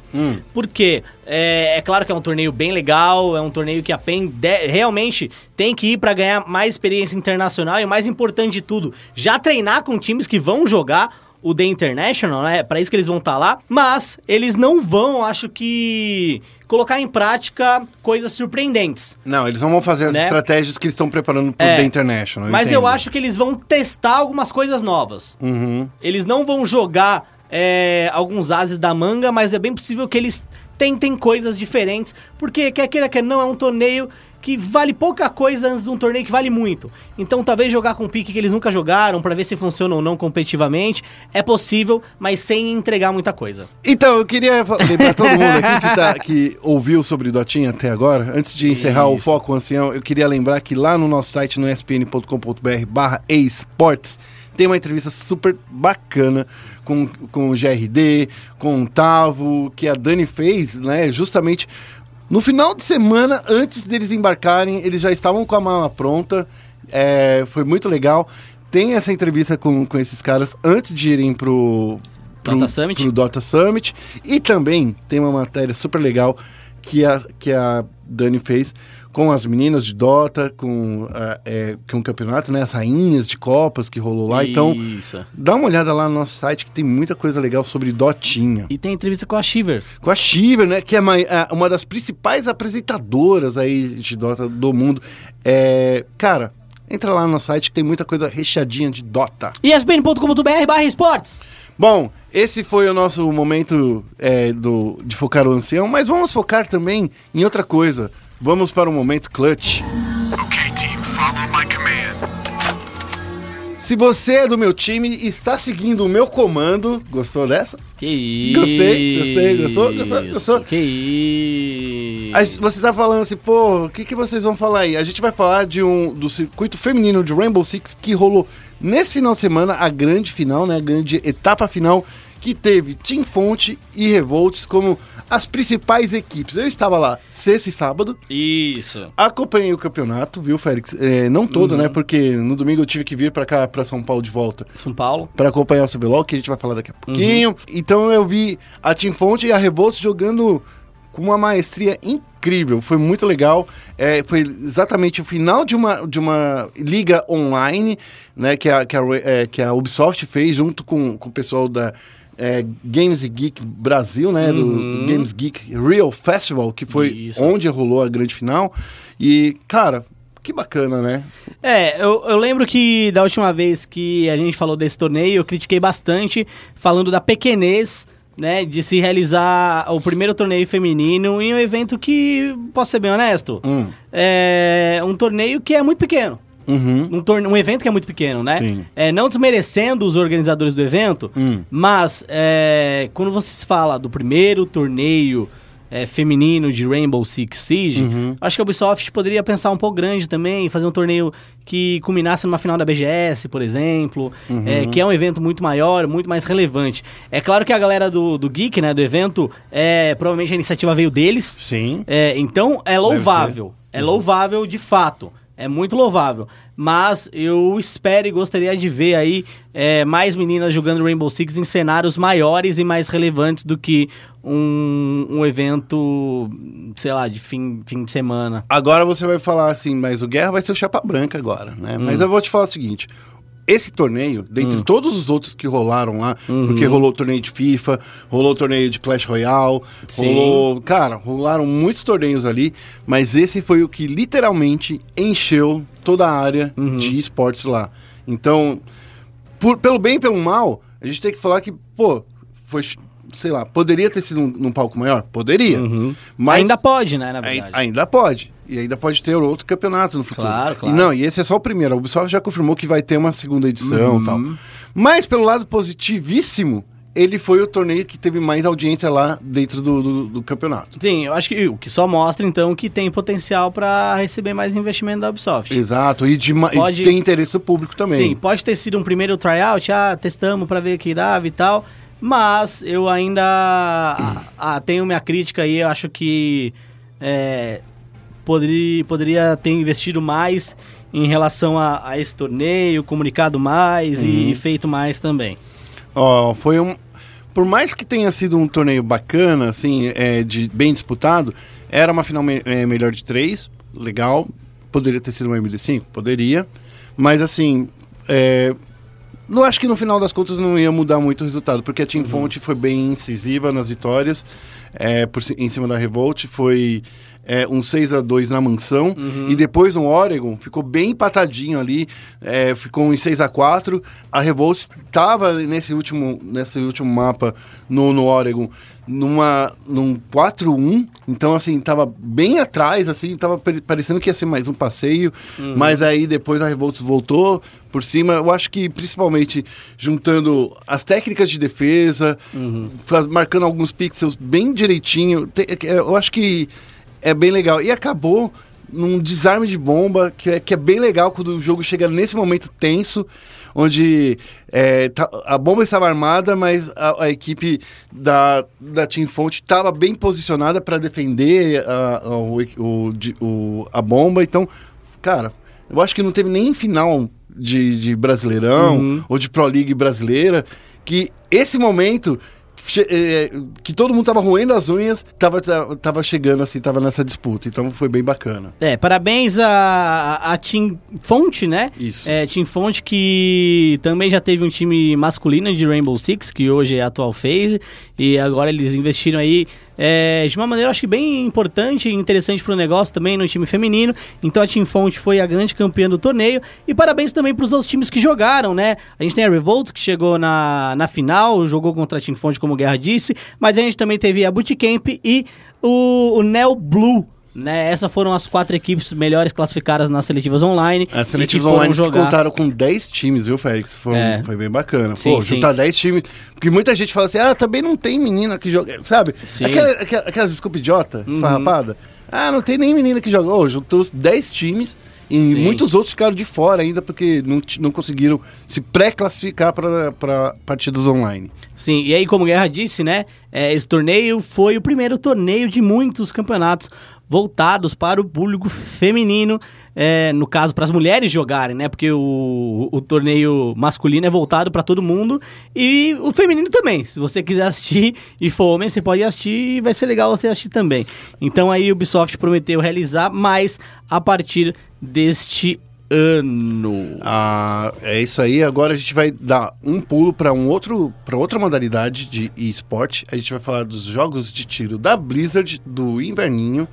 Por quê? É, é claro que é um torneio bem legal, é um torneio que a PEN de- realmente tem que ir para ganhar mais experiência internacional e, o mais importante de tudo, já treinar com times que vão jogar o The International, né? Para isso que eles vão estar lá. Mas eles não vão, acho que, colocar em prática coisas surpreendentes. Não, eles não vão fazer as Né? estratégias que eles estão preparando pro É. The International. Mas eu entendo. acho que eles vão testar algumas coisas novas. Uhum. Eles não vão jogar é, alguns ases da manga, mas é bem possível que eles tentem coisas diferentes, porque quer queira que não, é um torneio que vale pouca coisa antes de um torneio que vale muito. Então talvez jogar com pique que eles nunca jogaram, pra ver se funciona ou não competitivamente, é possível, mas sem entregar muita coisa. Então, eu queria lembrar todo mundo aqui que, tá- que ouviu sobre Dotinha até agora, antes de encerrar o Isso. Foco Ancião, eu queria lembrar que lá no nosso site, no espn.com.br barra esportes, tem uma entrevista super bacana com, com o GRD, com o Tavo, que a Dani fez, né, justamente no final de semana, antes deles embarcarem, eles já estavam com a mala pronta, é, foi muito legal. Tem essa entrevista com, com esses caras antes de irem pro, pro Dota Summit? pro Dota Summit. E também tem uma matéria super legal que a, que a Dani fez com as meninas de Dota, com, é, com o campeonato, né? As rainhas de Copas que rolou lá. Então, Isso. dá uma olhada lá no nosso site que tem muita coisa legal sobre Dotinha. E tem entrevista com a Shiver. Com a Shiver, né? Que é uma, é uma das principais apresentadoras aí de Dota do mundo. É, cara, entra lá no site que tem muita coisa recheadinha de Dota. ESPN.com.br barra esportes. Bom, esse foi o nosso momento é, do, de focar o ancião, mas vamos focar também em outra coisa. Vamos para o momento clutch. Okay, team, follow my command. Se você é do meu time e está seguindo o meu comando, gostou dessa? Que isso. Gostei, gostei, gostou, gostou, gostou? Que isso. Você tá falando assim, pô, o que, que vocês vão falar aí? A gente vai falar de um do circuito feminino de Rainbow Six que rolou nesse final de semana, a grande final, né? A grande etapa final, que teve Team Fonte e Revolts como as principais equipes. Eu estava lá sexta e sábado, Isso. acompanhei o campeonato, viu, Félix? É, não todo, né? Porque no domingo eu tive que vir pra cá, pra São Paulo de volta. São Paulo. Pra acompanhar o CBLOL, que a gente vai falar daqui a pouquinho. Então eu vi a Team Fonte e a Revolts jogando com uma maestria incrível. Foi muito legal. É, foi exatamente o final de uma, de uma liga online, né? Que a, que a, é, que a Ubisoft fez junto com, com o pessoal da é, Games Geek Brasil, né? Do Games Geek Real Festival, que foi Isso. onde rolou a grande final. E, cara, que bacana, né? É, eu, eu lembro que da última vez que a gente falou desse torneio, eu critiquei bastante, falando da pequenez, né, de se realizar o primeiro torneio feminino em um evento que, posso ser bem honesto, Hum. é um torneio que é muito pequeno. Uhum. Um, torne... um evento que é muito pequeno, né? Sim. É, não desmerecendo os organizadores do evento, Hum. mas é, quando você se fala do primeiro torneio é, feminino de Rainbow Six Siege, Uhum. acho que a Ubisoft poderia pensar um pouco grande também, fazer um torneio que culminasse numa final da BGS, por exemplo, Uhum. é, que é um evento muito maior, muito mais relevante. É claro que a galera do, do Geek, né, do evento, é, provavelmente a iniciativa veio deles, Sim. é, então é louvável. É louvável de fato. É muito louvável. Mas eu espero e gostaria de ver aí é, mais meninas jogando Rainbow Six em cenários maiores e mais relevantes do que um, um evento, sei lá, de fim, fim de semana. Agora você vai falar assim, mas o Guerra vai ser o chapa branca agora, né? Mas eu vou te falar o seguinte: esse torneio, dentre Hum. todos os outros que rolaram lá, Uhum. porque rolou o torneio de FIFA, rolou o torneio de Clash Royale, Sim. rolou. Cara, rolaram muitos torneios ali, mas esse foi o que literalmente encheu toda a área Uhum. de esportes lá. Então, por- pelo bem e pelo mal, a gente tem que falar que, pô, foi, sei lá, poderia ter sido num, num palco maior? Poderia. Mas Ainda pode, né, na verdade. ainda pode. E ainda pode ter outro campeonato no futuro. Claro, claro. E não, e esse é só o primeiro. A Ubisoft já confirmou que vai ter uma segunda edição Uhum. e tal. Mas pelo lado positivíssimo, ele foi o torneio que teve mais audiência lá dentro do, do- do campeonato. Sim, eu acho que o que só mostra, então, que tem potencial pra receber mais investimento da Ubisoft. Exato. E, de, ma- e Pode- tem interesse do público também. Sim, pode ter sido um primeiro tryout, ah, testamos pra ver o que dava e tal, mas eu ainda ah, tenho minha crítica aí, eu acho que é, poderia, poderia ter investido mais em relação a, a esse torneio, comunicado mais e feito mais também. Ó, foi um. Por mais que tenha sido um torneio bacana, assim, é, de, bem disputado, era uma final me- é, melhor de três, legal. Poderia ter sido uma MD5? Poderia. Mas assim, é, não acho que no final das contas não ia mudar muito o resultado, porque a Team Fonte foi bem incisiva nas vitórias, é, por, em cima da Revolt, foi é, um 6 a 2 na mansão, e depois no Oregon. Ficou bem empatadinho ali, é, ficou em 6 a 4 A Revolt estava nesse último, nesse último mapa no, no Oregon numa, num 4-1, então assim, tava bem atrás, assim, tava pare- parecendo que ia ser mais um passeio, mas aí depois a Revolt voltou por cima, eu acho que principalmente juntando as técnicas de defesa, faz- marcando alguns pixels bem direitinho, te- é, eu acho que é bem legal. E acabou num desarme de bomba, que é, que é bem legal quando o jogo chega nesse momento tenso, onde é, tá- a bomba estava armada, mas a, a equipe da, da Team Fonte estava bem posicionada para defender a, a- o, o- a bomba. Então, cara, eu acho que não teve nem final de, de Brasileirão ou de Pro League brasileira, que esse momento que todo mundo tava roendo as unhas, tava, tava, tava chegando assim, tava nessa disputa. Então foi bem bacana. É, parabéns a, a Team Fonte, né? Isso. É, Team Fonte que também já teve um time masculino de Rainbow Six, que hoje é a atual phase, e agora eles investiram aí é, de uma maneira, acho que bem importante e interessante pro negócio também no time feminino. Então a Team Fonte foi a grande campeã do torneio. E parabéns também pros outros times que jogaram, né? A gente tem a Revolt, que chegou na, na final, jogou contra a Team Fonte, como o Guerra disse, mas a gente também teve a Bootcamp e o, o Neo Blue. Né, essas foram as quatro equipes melhores classificadas nas seletivas online. As seletivas online jogar. contaram com 10 times, viu, Félix? Foi, É. foi bem bacana. Sim, Pô, sim. juntar 10 times. Porque muita gente fala assim, ah, também não tem menina que joga. Sabe? Sim. Aquela, aquela, aquelas desculpa idiota, Uhum. esfarrapada. Ah, não tem nem menina que joga. Ô, juntou os 10 times. E Sim. muitos outros ficaram de fora ainda porque não, não conseguiram se pré-classificar para partidas online. Sim, e aí, como o Guerra disse, né? é, esse torneio foi o primeiro torneio de muitos campeonatos voltados para o público feminino. É, no caso, para as mulheres jogarem, né? Porque o, o torneio masculino é voltado para todo mundo e o feminino também. Se você quiser assistir e for homem, você pode assistir e vai ser legal você assistir também. Então aí o Ubisoft prometeu realizar mais a partir deste ano. Ah, é isso aí. Agora a gente vai dar um pulo para um outro, para outra modalidade de esporte. A gente vai falar dos jogos de tiro da Blizzard do inverninho.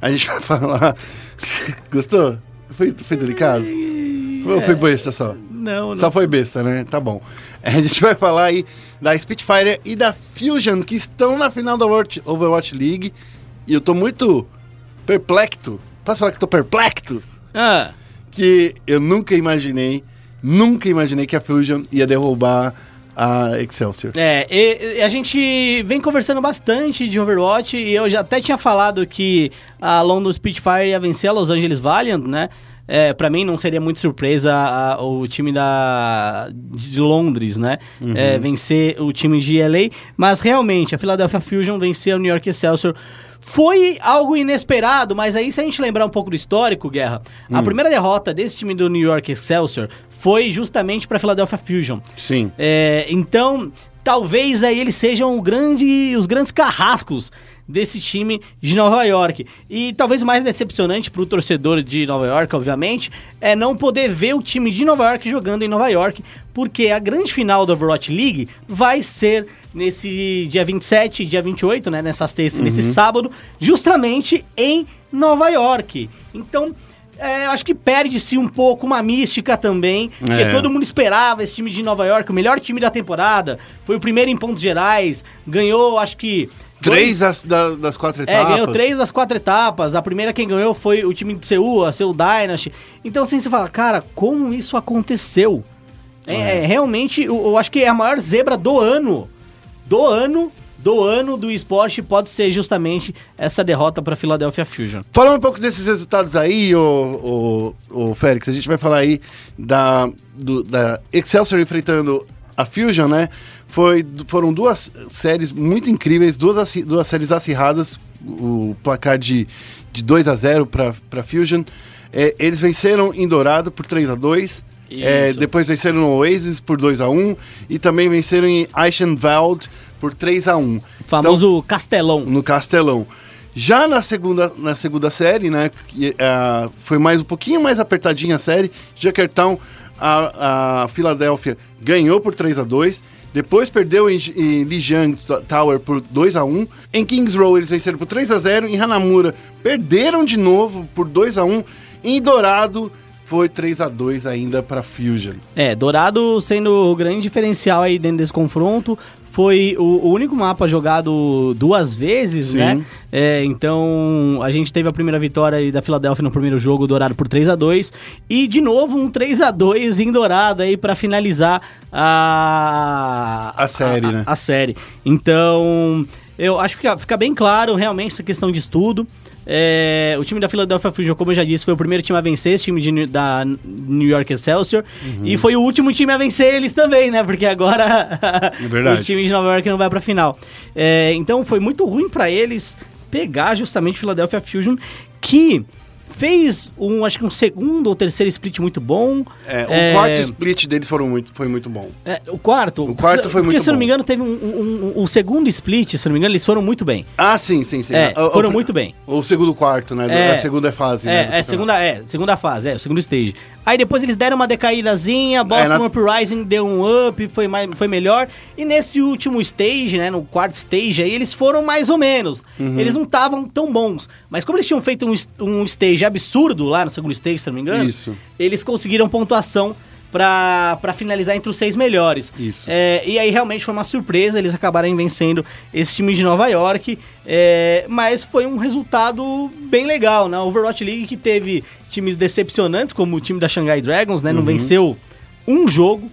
A gente vai falar. Gostou? Foi, foi delicado? Ou foi besta só? Não, não. Só foi besta, né? Tá bom. A gente vai falar aí da Spitfire e da Fusion, que estão na final da Overwatch- Overwatch League. E eu tô muito perplexo. Posso falar que tô perplexo? Ah. que eu nunca imaginei, nunca imaginei que a Fusion ia derrubar a Excelsior. É, e- e a gente vem conversando bastante de Overwatch e eu já até tinha falado que a London Spitfire ia vencer a Los Angeles Valiant, né? É, para mim não seria muito surpresa a- o time da de Londres, né? É, vencer o time de LA, mas realmente a Philadelphia Fusion venceu o New York Excelsior. Foi algo inesperado, mas aí se a gente lembrar um pouco do histórico, Guerra, a primeira derrota desse time do New York Excelsior foi justamente para Philadelphia Fusion. Sim. É, então, talvez aí eles sejam o grande, os grandes carrascos desse time de Nova York. E talvez o mais decepcionante para o torcedor de Nova York, obviamente, é não poder ver o time de Nova York jogando em Nova York, porque a grande final da Overwatch League vai ser nesse dia 27 dia 28, né, nessas terças, nesse sábado, justamente em Nova York. Então, é, acho que perde-se um pouco uma mística também, porque É. todo mundo esperava esse time de Nova York, o melhor time da temporada, foi o primeiro em pontos gerais, ganhou, acho que... Três das, da- das quatro é, etapas. ganhou três das quatro etapas. A primeira quem ganhou foi o time de Seul, a Seul Dynasty. Então, assim, você fala, cara, como isso aconteceu? É, é, realmente, eu, eu acho que é a maior zebra do ano. Do ano, do ano do esporte pode ser justamente essa derrota para Philadelphia Fusion. Falando um pouco desses resultados aí, o, o, o Félix, a gente vai falar aí da, do- da Excelsior enfrentando a Fusion, né? Foi, foram duas séries muito incríveis, duas, duas séries acirradas, o placar de, de 2 a 0 para Fusion. É, eles venceram em Dourado por 3 a 2 é, Isso. depois venceram no Oasis por 2 a 1 e também venceram em Eichenwald por 3 a 1 O famoso Castelão. no Castelão. Já na segunda, na segunda série, né, que, ah, foi mais um pouquinho mais apertadinha a série. Jakertown, a, a Filadélfia ganhou por 3 a 2 depois perdeu em, em Lijiang Tower por 2 a 1 Em Kings Row eles venceram por 3 a 0 Em Hanamura perderam de novo por 2 a 1 Em Dourado foi 3 a 2 ainda para Fusion. É, Dourado sendo o grande diferencial aí dentro desse confronto. Foi o, único mapa jogado duas vezes, Sim. né? É, então a gente teve a primeira vitória aí da Filadélfia no primeiro jogo, Dourado por 3 a 2 E de novo um 3 a 2 em Dourado aí pra finalizar a. A série, né? A série. Então, eu acho que fica, fica bem claro realmente essa questão de estudo. É, o time da Philadelphia Fusion, como eu já disse, foi o primeiro time a vencer esse time de, da New York Excelsior. Uhum. E foi o último time a vencer eles também, né? Porque agora É o time de Nova York não vai pra final. É, então foi muito ruim pra eles pegar justamente Philadelphia Fusion, que fez um, acho que um segundo ou terceiro split muito bom. É, o É, quarto split deles foram muito, foi muito bom. é, o quarto. O quarto foi porque, muito se eu não bom. me engano, teve um, um- um- o segundo split, se não me engano, eles foram muito bem. Ah, sim, sim, sim. É, O- o- foram muito bem. O segundo quarto, né? É. a segunda fase. né, do É, é, segunda, é, segunda fase, é, o segundo stage. Aí depois eles deram uma decaídazinha, Boston É, na- Uprising deu um up, foi, mais, foi melhor. E nesse último stage, né, no quarto stage aí, eles foram mais ou menos. Uhum. Eles não estavam tão bons. Mas como eles tinham feito um, um stage absurdo lá no segundo stage, se não me engano, Isso. eles conseguiram pontuação pra finalizar entre os seis melhores. Isso. É, e aí realmente foi uma surpresa, eles acabaram vencendo esse time de Nova York, é, mas foi um resultado bem legal, né? Overwatch League que teve times decepcionantes, como o time da Shanghai Dragons, né? Não Uhum. venceu um jogo,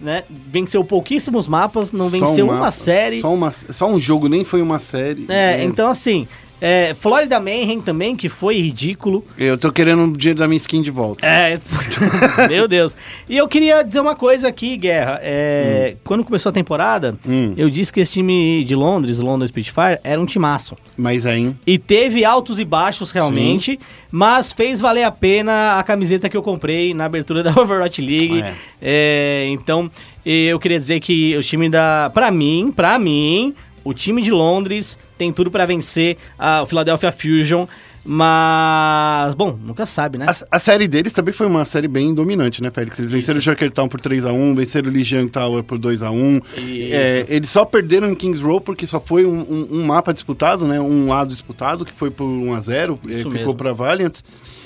né? Venceu pouquíssimos mapas, não Só venceu um uma mapa, série. Só, uma, só um jogo, nem foi uma série. É, então assim, é, Florida Mayhem também, que foi ridículo. Eu tô querendo o dinheiro da minha skin de volta. É, meu Deus. E eu queria dizer uma coisa aqui, Guerra. É, Quando começou a temporada, Hum. eu disse que esse time de Londres, London Spitfire, era um timaço. Mas aí. E teve altos e baixos realmente, mas fez valer a pena a camiseta que eu comprei na abertura da Overwatch League. É. É, então, eu queria dizer que o time da. Pra mim, pra mim, o time de Londres tem tudo pra vencer a, o Philadelphia Fusion. Mas, bom, nunca sabe, né? A, a série deles também foi uma série bem dominante, né, Félix? Eles venceram o Jakertown por 3x1, venceram o Lijiang Tower por 2x1. Isso. É, eles só perderam em Kings Row porque só foi um, um- um mapa disputado, né? Um lado disputado, que foi por 1x0, eh, Isso ficou mesmo. pra Valiant.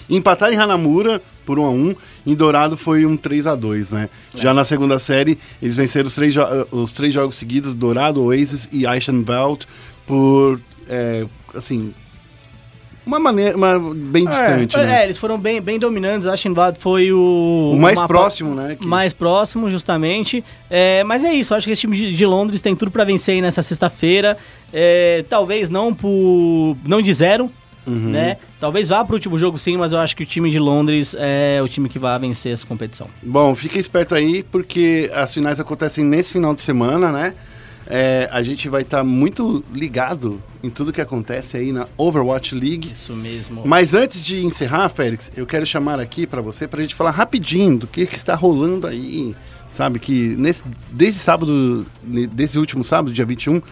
Empataram em Hanamura por 1x1, em Dourado foi um 3x2, né? É. Já na segunda série, eles venceram os três, eh, os três jogos seguidos, Dourado, Oasis e Eichenwald, por, é, assim, uma maneira uma, bem distante, é, né? é, eles foram bem, bem dominantes. Ashenbad foi o. O mais mapa próximo, né? que- Mais próximo, justamente. É, mas é isso, acho que esse time de, de Londres tem tudo pra vencer aí nessa sexta-feira. É, talvez não por. não de zero. Uhum. Né? Talvez vá pro último jogo sim, mas eu acho que o time de Londres é o time que vai vencer essa competição. Bom, fica esperto aí, porque as finais acontecem nesse final de semana, né? É, a gente vai estar muito ligado em tudo que acontece aí na Overwatch League. Isso mesmo. Mas antes de encerrar, Félix, eu quero chamar aqui para você para a gente falar rapidinho do que, que está rolando aí. Sabe que nesse, desde sábado, o último sábado, dia 21,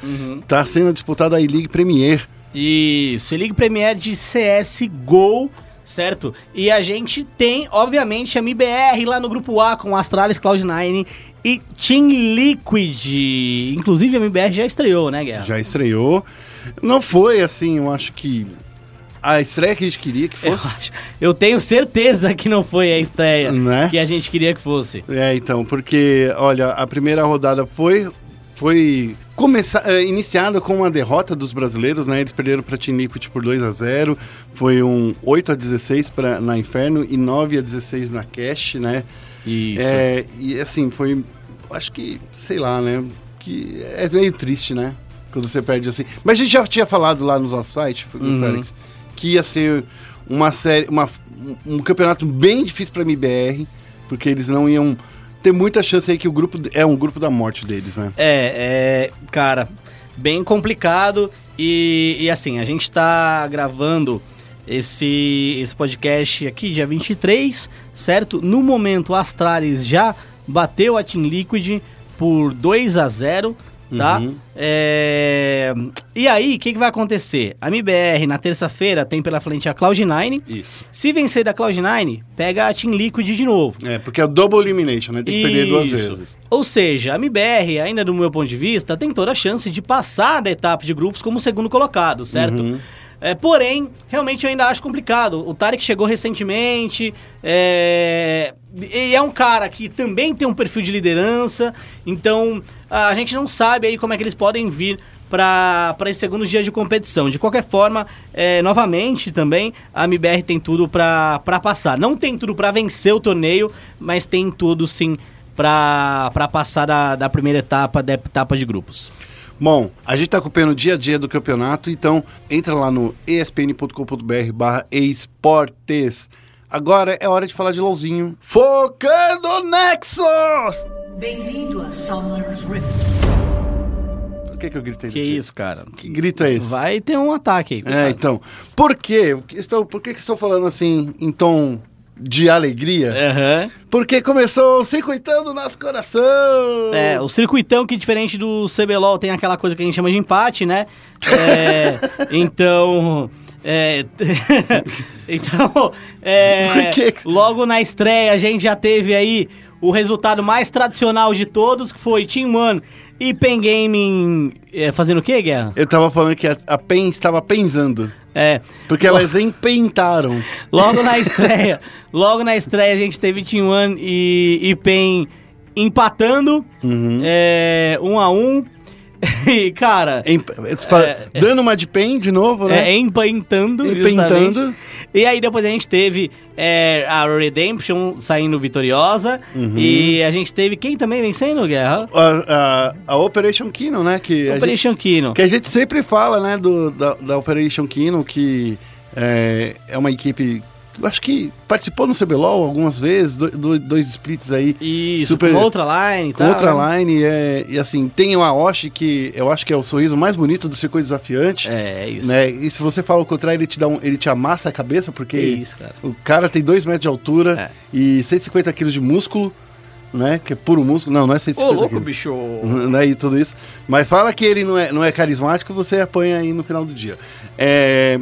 está sendo disputada a E-League Premier Isso, League Premier de CSGO, certo? E a gente tem, obviamente, a MIBR lá no grupo A com Astralis, Cloud9 e Team Liquid. Inclusive a MIBR já estreou, né, Guerra? Já estreou. Não foi assim, eu acho que a estreia que a gente queria que Eu, fosse. acho- eu tenho certeza que não foi a estreia Né? que a gente queria que fosse. É, então, porque, olha, a primeira rodada foi foi começar, eh, iniciada com uma derrota dos brasileiros, né? Eles perderam para Team Liquid por 2 a 0 Foi um 8 a 16 pra, na Inferno e 9 a 16 na Cash, né? Isso. É, e assim, foi. Acho que, sei lá, né? Que é meio triste, né? Quando você perde assim. Mas a gente já tinha falado lá no nosso site, Uhum. Félix, que ia ser uma série, uma, um campeonato bem difícil pra MBR, porque eles não iam ter muita chance aí que o grupo é um grupo da morte deles, né? É, é, cara, bem complicado e, e assim, a gente tá gravando esse, esse podcast aqui dia 23, certo? No momento, Astralis já bateu a Team Liquid por 2 a 0 tá? Uhum. É, E aí, o que, que vai acontecer? A MBR na terça-feira tem pela frente a Cloud9. Isso. Se vencer da Cloud9, pega a Team Liquid de novo. É, porque é o double elimination, né? Tem que perder duas Isso. vezes. Ou seja, a MBR, ainda do meu ponto de vista, tem toda a chance de passar da etapa de grupos como segundo colocado, certo? Uhum. É, porém, realmente eu ainda acho complicado. O Tarek chegou recentemente, é... e é um cara que também tem um perfil de liderança, então a gente não sabe aí como é que eles podem vir para esse segundo dia de competição. De qualquer forma, é, novamente também, a MBR tem tudo para passar. Não tem tudo para vencer o torneio, mas tem tudo sim para passar da, da primeira etapa, da etapa de grupos. Bom, a gente tá acompanhando o dia a dia do campeonato, então entra lá no espn.com.br barra esportes. Agora é hora de falar de LOLzinho. Focando Nexus! Bem-vindo a Summer's Rift. Por que, que eu gritei Que isso, cara. Que grito é esse? Vai ter um ataque aí. É, então. Por quê? Estou, por que, que estou falando assim em tom de alegria? Aham. Porque começou circuitando nosso coração! É, o circuitão que diferente do CBLOL tem aquela coisa que a gente chama de empate, né? É, então... é, então, é, que- logo na estreia a gente já teve aí o resultado mais tradicional de todos, que foi Team One e Pen Gaming é, fazendo o quê, Guerra? Eu tava falando que a, a PEN estava pensando. É, Porque elas empentaram. Logo na estreia, logo na estreia a gente teve Team One e, e PEN empatando, é, um a um. E, cara, Em- É, dando uma de PEN de novo, né? é, empentando, Empentando. E aí depois a gente teve é, a Redemption saindo vitoriosa. Uhum. E a gente teve quem também vencendo, Guerra? A, a- a Operation Kino, né? Que Operation gente, Kino. Que a gente sempre fala, né? Do, da, da Operation Kino, que é, é uma equipe. Eu acho que participou no CBLOL algumas vezes, do- do- dois splits aí. Isso, super- com outra line Com tal, outra né? line, é, e assim, tem o Aoshi, que eu acho que é o sorriso mais bonito do circuito desafiante. É, isso. Né? E se você fala o contrário, ele te, dá um, ele te amassa a cabeça, porque Que isso, cara. o cara tem 2 metros de altura É. e 150 quilos de músculo, né? Que é puro músculo. Não, não é 150 quilos. bicho. né, e tudo isso. Mas fala que ele não é, não é carismático, você apanha aí no final do dia. É,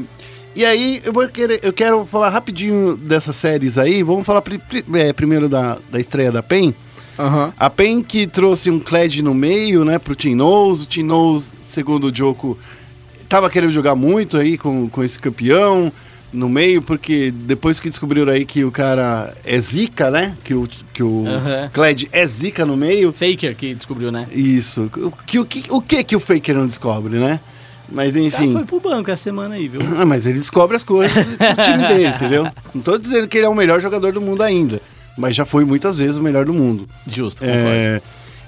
e aí, eu, vou querer, eu quero falar rapidinho dessas séries aí. Vamos falar pri- pri- é, primeiro da, da estreia da PEN. Aham. A PEN que trouxe um Kled no meio, né, pro Team Nose. O Team Nose, segundo o Joko, tava querendo jogar muito aí com, com esse campeão no meio, porque depois que descobriram aí que o cara é zica, né, que o, que o Aham. Kled é zica no meio, Faker que descobriu, né? isso. O que, o, que, o que que o Faker não descobre, né? Mas enfim. foi pro banco essa semana aí, viu? Ah, mas ele descobre as coisas pro time dele, entendeu? Não tô dizendo que ele é o melhor jogador do mundo ainda. Mas já foi muitas vezes o melhor do mundo. Justo, concordo. É,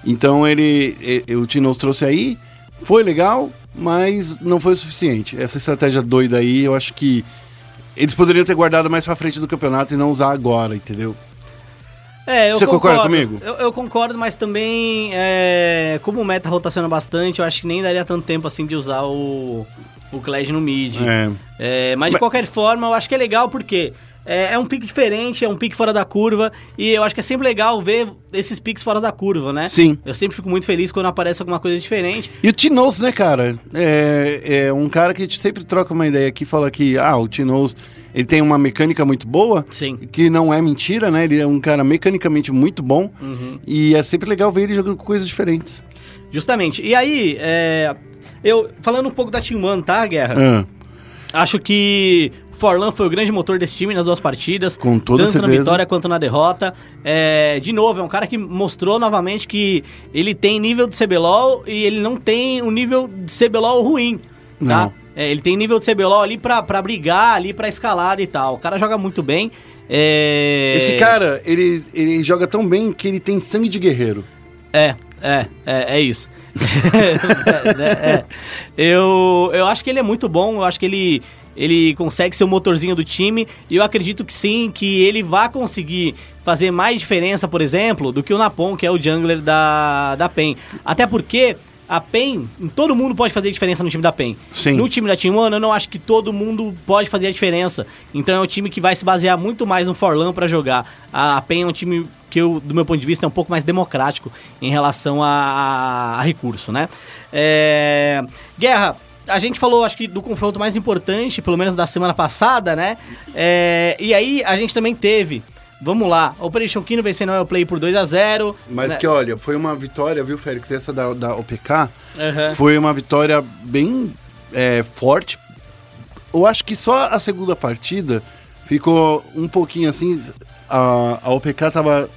então ele, e- o Tinoz trouxe aí, foi legal, mas não foi o suficiente. Essa estratégia doida aí, eu acho que eles poderiam ter guardado mais pra frente do campeonato e não usar agora, entendeu? É, eu Você concorda concordo. comigo? Eu, eu concordo, mas também, é, como o meta rotaciona bastante, eu acho que nem daria tanto tempo assim de usar o, o Kled no mid. É. É, mas de Mas- qualquer forma, eu acho que é legal porque é, é um pique diferente, é um pique fora da curva. E eu acho que é sempre legal ver esses piques fora da curva, né? Sim. Eu sempre fico muito feliz quando aparece alguma coisa diferente. E o Tinoz, né, cara? É, é um cara que a gente sempre troca uma ideia aqui, fala que, ah, o Tinoz, ele tem uma mecânica muito boa. Sim. Que não é mentira, né? Ele é um cara mecanicamente muito bom. Uhum. E é sempre legal ver ele jogando com coisas diferentes. Justamente. E aí, é, eu falando um pouco da Team One, tá, Guerra? Ah, Acho que Forlan foi o grande motor desse time nas duas partidas. Com toda tanto na certeza. vitória quanto na derrota. É, de novo, é um cara que mostrou novamente que ele tem nível de CBLOL e ele não tem um nível de CBLOL ruim, tá? Não. É, ele tem nível de CBLOL ali pra, pra brigar, ali pra escalada e tal. O cara joga muito bem. É... Esse cara, ele, ele joga tão bem que ele tem sangue de guerreiro. É, é, é, é isso. É, é. Eu, eu acho que ele é muito bom, eu acho que ele, ele consegue ser o motorzinho do time, e eu acredito que sim, que ele vai conseguir fazer mais diferença, por exemplo, do que o Napon, que é o jungler da, da PEN. Até porque a PEN, todo mundo pode fazer diferença no time da PEN. Sim. No time da Team One, eu não acho que todo mundo pode fazer a diferença. Então é um time que vai se basear muito mais no Forlan pra jogar. A PEN é um time que, eu, do meu ponto de vista, é um pouco mais democrático em relação a, a- a recurso, né? É, Guerra, a gente falou, acho que, do confronto mais importante, pelo menos da semana passada, né? É, e aí a gente também teve, vamos lá, Operation Kino vencendo o Play por 2 a 0 Mas né? que, olha, foi uma vitória, viu, Félix? Essa da, da OPK Aham. foi uma vitória bem é, forte. Eu acho que só a segunda partida ficou um pouquinho assim. A, a OPK tava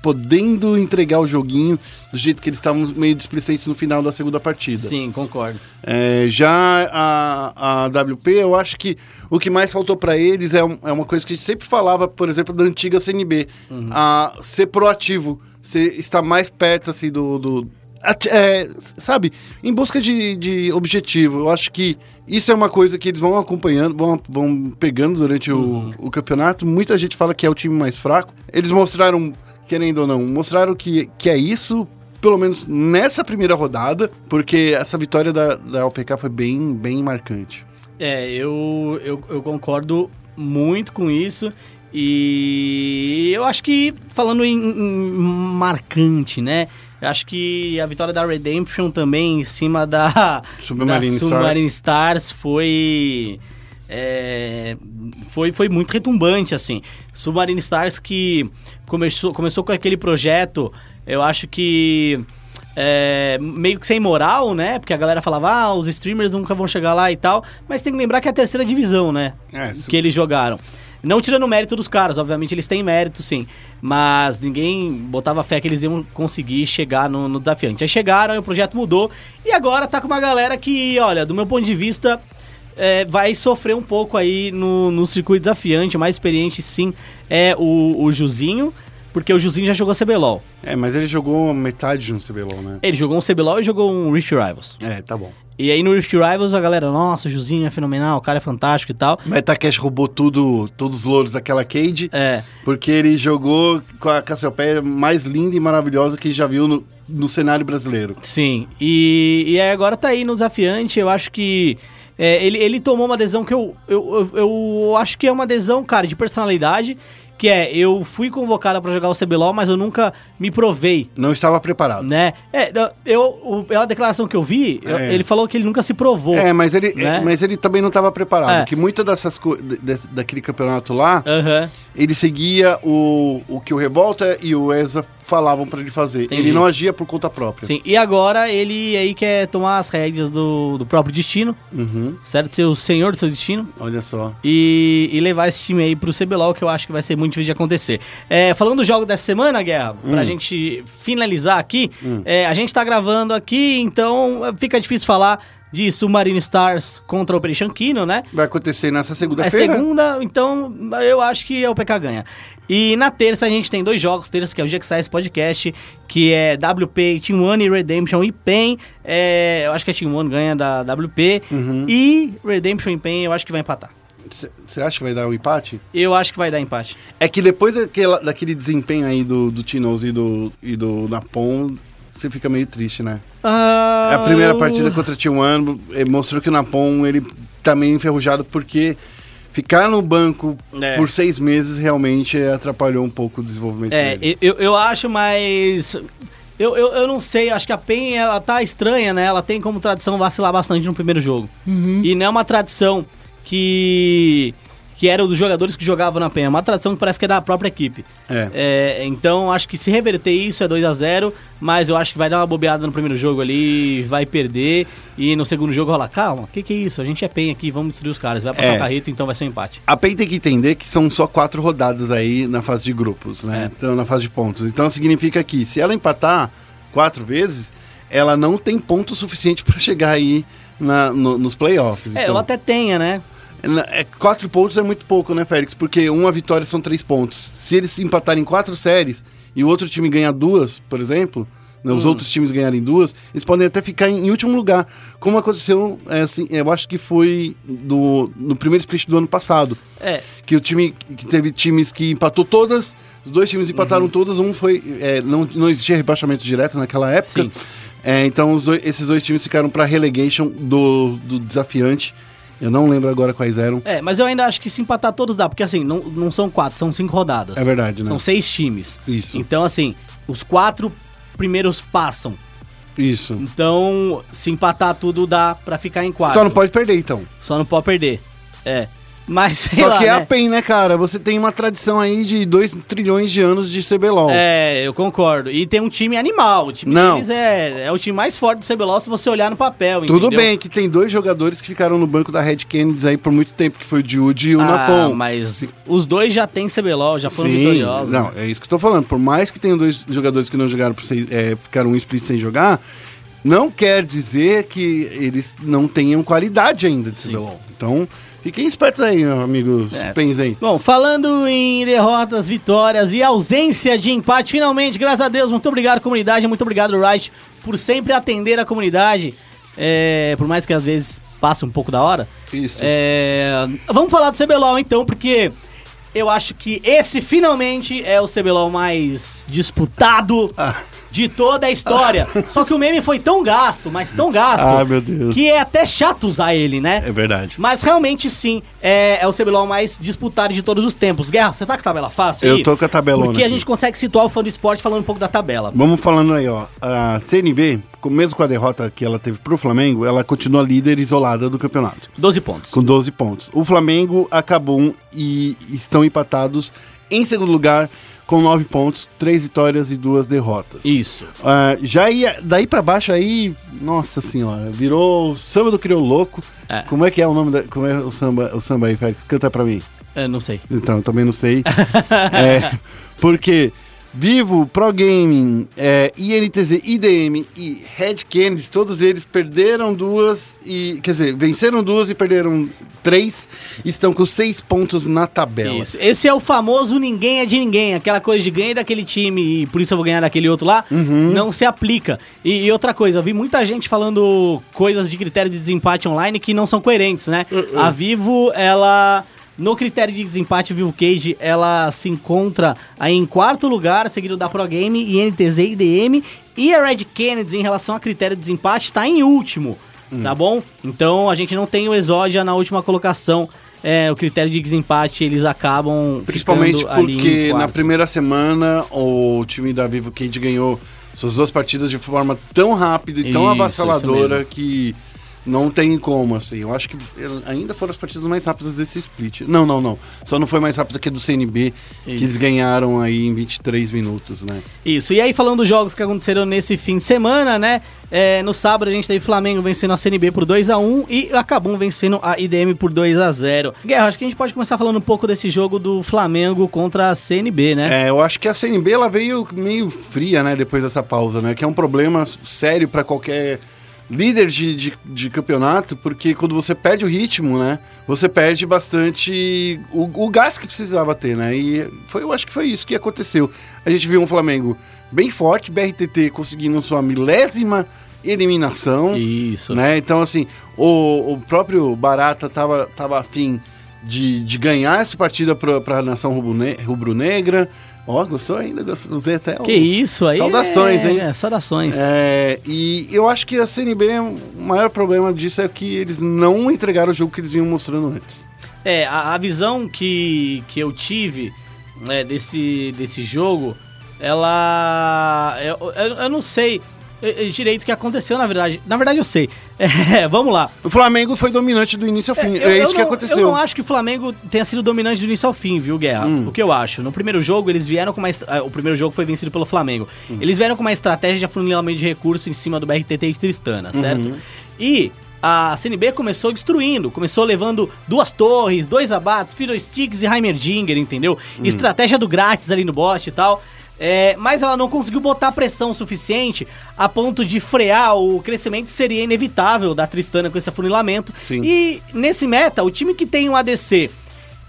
podendo entregar o joguinho do jeito que eles estavam meio displicentes no final da segunda partida. Sim, concordo. É, já a, a WP, eu acho que o que mais faltou pra eles é, um- é uma coisa que a gente sempre falava, por exemplo, da antiga CNB. A ser proativo, ser, estar mais perto, assim, do... do é, sabe, em busca de, de objetivo. Eu acho que isso é uma coisa que eles vão acompanhando, vão, vão pegando durante o, o campeonato. Muita gente fala que é o time mais fraco. Eles mostraram, querendo ou não, mostraram que, que é isso, pelo menos nessa primeira rodada, porque essa vitória da, da OPK foi bem, bem marcante. É, eu, eu, eu concordo muito com isso. E eu acho que, falando em, em marcante, né? Eu acho que a vitória da Redemption também em cima da Submarine da Stars. Submarine Stars foi. É, foi, foi muito retumbante, assim. Submarine Stars que começou, começou com aquele projeto, eu acho que é, meio que sem moral, né? Porque a galera falava, ah, os streamers nunca vão chegar lá e tal. Mas tem que lembrar que é a terceira divisão, né? É, que eles jogaram. Não tirando o mérito dos caras, obviamente eles têm mérito, sim. Mas ninguém botava fé que eles iam conseguir chegar no, no desafiante. Aí chegaram, aí o projeto mudou. E agora tá com uma galera que, olha, do meu ponto de vista, é, vai sofrer um pouco aí no, no circuito desafiante. O mais experiente, sim, é o, o Juzinho. Porque o Juzinho já jogou CBLOL. É, mas ele jogou metade de um CBLOL, né? Ele jogou um CBLOL e jogou um Rift Rivals. É, tá bom. E aí no Rift Rivals a galera, nossa, o Juzinho é fenomenal, o cara é fantástico e tal. Metacash roubou tudo, todos os louros daquela Cade, É, porque ele jogou com a Cassiopeia mais linda e maravilhosa que já viu no, no cenário brasileiro. sim. E, e aí agora tá aí no desafiante, eu acho que é, ele, ele tomou uma adesão que eu, eu, eu, eu acho que é uma adesão, cara, de personalidade, que é, eu fui convocado pra jogar o CBLOL, mas eu nunca me provei. Não estava preparado. Né? É, eu, pela declaração que eu vi, eu- É. ele falou que ele nunca se provou. É, mas ele, né? é, mas ele também não estava preparado. É. Que muitas dessas coisas, daquele campeonato lá, Aham. ele seguia o, o que o Revolta e o ESA falavam pra ele fazer. Entendi. Ele não agia por conta própria. Sim, e agora ele aí quer tomar as rédeas do, do próprio destino, Uhum, certo? Ser o senhor do seu destino. olha só. e, e levar esse time aí pro CBLOL, que eu acho que vai ser muito difícil de acontecer. É, falando do jogo dessa semana, Guerra, pra gente finalizar aqui, é, a gente tá gravando aqui, então é, fica difícil falar de Submarine Stars contra o Operation Kino, né? Vai acontecer nessa É segunda-feira. segunda, então eu acho que é o PK ganha. E na terça a gente tem dois jogos, terça que é o GXS Podcast, que é WP, Team One e Redemption e PEN. É, eu acho que a Team One ganha da WP. E Redemption e PEN eu acho que vai empatar. Você acha que vai dar um empate? Eu acho que vai dar empate. É que depois daquela, daquele desempenho aí do, do Tinoz e do, e do Napon, você fica meio triste, né? Ah, a primeira eu- partida contra o T1 eh, mostrou que o Napon ele tá meio enferrujado porque ficar no banco É. por seis meses realmente atrapalhou um pouco o desenvolvimento É, dele. eu, eu acho, mas. Eu, eu, eu não sei, acho que a PEN ela tá estranha, né? Ela tem como tradição vacilar bastante no primeiro jogo. E não é uma tradição que. Que era dos jogadores que jogavam na PEN, é uma tradição que parece que é da própria equipe. É. É, então acho que se reverter isso é 2 a 0 mas eu acho que vai dar uma bobeada no primeiro jogo ali, vai perder, e no segundo jogo rolar, calma, o que, que é isso? A gente é PEN aqui, vamos destruir os caras, vai passar É. o carrito, então vai ser um empate. A PEN tem que entender que são só quatro rodadas aí na fase de grupos, né? É. Então, na fase de pontos. Então significa que se ela empatar quatro vezes, ela não tem ponto suficiente para chegar aí na- no- nos playoffs. É, Então, ela até tenha, né? É, quatro pontos é muito pouco, né, Félix? Porque uma vitória são três pontos. Se eles empatarem quatro séries e o outro time ganhar duas, por exemplo, né, Hum. os outros times ganharem duas, eles podem até ficar em, em último lugar. Como aconteceu, é, assim, eu acho que foi do, no primeiro split do ano passado É, que o time que teve times que empatou todas, os dois times empataram Uhum. todas, um foi é, não, não existia rebaixamento direto naquela época. Sim. É, então dois- esses dois times ficaram para relegation do, do desafiante. Eu não lembro agora quais eram. É, mas eu ainda acho que se empatar todos dá, porque assim, não, não são quatro, são cinco rodadas. É verdade, né? São seis times. Isso. Então, assim, os quatro primeiros passam. Isso. Então, se empatar tudo dá pra ficar em quatro. Só não pode perder então. Só não pode perder. É. Mas, sei Só lá, que é né? a PEN, né, cara? Você tem uma tradição aí de 2 trilhões de anos de CBLOL. É, eu concordo. E tem um time animal. O time Não. deles é, é o time mais forte do CBLOL se você olhar no papel, Tudo entendeu? bem que tem dois jogadores que ficaram no banco da Red Kennedy aí por muito tempo, que foi o Jude e o ah, Napon. mas os dois já têm CBLOL, já foram Sim, vitoriosos. não, é isso que eu tô falando. Por mais que tenham dois jogadores que não jogaram, por seis, é, ficaram um split sem jogar, não quer dizer que eles não tenham qualidade ainda de CBLOL. Então, fiquem espertos aí, amigos É. Penzem. Bom, falando em derrotas, vitórias e ausência de empate, finalmente, graças a Deus, muito obrigado, comunidade, muito obrigado, Wright, por sempre atender a comunidade, é, por mais que às vezes passe um pouco da hora. Isso. É, vamos falar do CBLOL então, porque eu acho que esse finalmente é o CBLOL mais disputado Ah. De toda a história. Só que o meme foi tão gasto, mas tão gasto, Ah, meu Deus. que é até chato usar ele, né? É verdade. Mas realmente sim, é, é o CBLOL mais disputado de todos os tempos. Guerra, você tá com a tabela fácil Eu aí? tô com a tabelona Porque a aqui. gente consegue situar o fã do esporte falando um pouco da tabela. Vamos falando aí, ó. A CNB, mesmo com a derrota que ela teve pro Flamengo, ela continua líder isolada do campeonato. 12 pontos. com 12 pontos. O Flamengo acabou e estão empatados em segundo lugar com 9 pontos, 3 vitórias e 2 derrotas. Isso. Ah, já ia daí pra baixo aí, nossa senhora, virou o samba do crioulo louco. É. Como é que é o nome da, como é o samba, o samba aí, Félix? Canta pra mim. Não sei. Então, eu também não sei. é, porque Vivo, Pro Gaming, é, INTZ, IDM e Red Kennedy, todos eles perderam duas e. Quer dizer, venceram duas e perderam três. Estão com seis pontos na tabela. Isso. Esse é o famoso ninguém é de ninguém. Aquela coisa de ganhar daquele time e por isso eu vou ganhar daquele outro lá. Uhum. Não se aplica. E, e outra coisa, eu vi muita gente falando coisas de critério de desempate online que não são coerentes, né? Uh, A Vivo, ela. No critério de desempate, Vivo Cage, ela se encontra aí em quarto lugar, seguido da Pro Game, INTZ e IDM. E a Red Kennedy, em relação a critério de desempate, está em último. Hum. Tá bom? Então a gente não tem o Exódia na última colocação. É, o critério de desempate, eles acabam. Principalmente porque na primeira semana o time da Vivo Cage ganhou suas duas partidas de forma tão rápida e tão Isso, avassaladora isso que não tem como, assim. Eu acho que ainda foram as partidas mais rápidas desse split. Não, não, não. Só não foi mais rápida que a do CNB, que Isso. eles ganharam aí em 23 minutos, né? Isso, e aí falando dos jogos que aconteceram nesse fim de semana, né? É, no sábado a gente teve Flamengo vencendo a CNB por 2x1 e acabou vencendo a IDM por 2x0. Guerra, acho que a gente pode começar falando um pouco desse jogo do Flamengo contra a CNB, né? É, eu acho que a CNB ela veio meio fria, né, depois dessa pausa, né? Que é um problema sério para qualquer líder de, de, de campeonato, porque quando você perde o ritmo, né? Você perde bastante o, o gás que precisava ter, né? E foi, eu acho que foi isso que aconteceu. A gente viu um Flamengo bem forte, BRTT conseguindo sua milésima eliminação. Isso. Né? Então, assim, o, o próprio Barata tava, tava afim de, de ganhar essa partida pra, pra nação rubro-ne- rubro-negra. Ó, gostou ainda? Usei até o- Que isso aí. Saudações, é, hein? É, saudações. É, e eu acho que a CNB, o maior problema disso é que eles não entregaram o jogo que eles vinham mostrando antes. É, a, a visão que, que eu tive né, desse, desse jogo, ela. Eu, eu, eu não sei direito o que aconteceu, na verdade. Na verdade, eu sei. É, vamos lá. O Flamengo foi dominante do início ao fim. É, Eu- eu isso que não- aconteceu. Eu não acho que o Flamengo tenha sido dominante do início ao fim, viu, Guerra? Hum. O que eu acho? No primeiro jogo, eles vieram com uma. estra- O primeiro jogo foi vencido pelo Flamengo. Hum. Eles vieram com uma estratégia de afunilamento de recurso em cima do BRTT e Tristana, certo? Uhum. E. A CNB começou destruindo, começou levando duas torres, dois abates, Fiddlesticks e Heimerdinger, entendeu? Hum. Estratégia do grátis ali no bot e tal. É, mas ela não conseguiu botar pressão suficiente a ponto de frear o crescimento que seria inevitável da Tristana com esse afunilamento. Sim. E nesse meta, o time que tem um ADC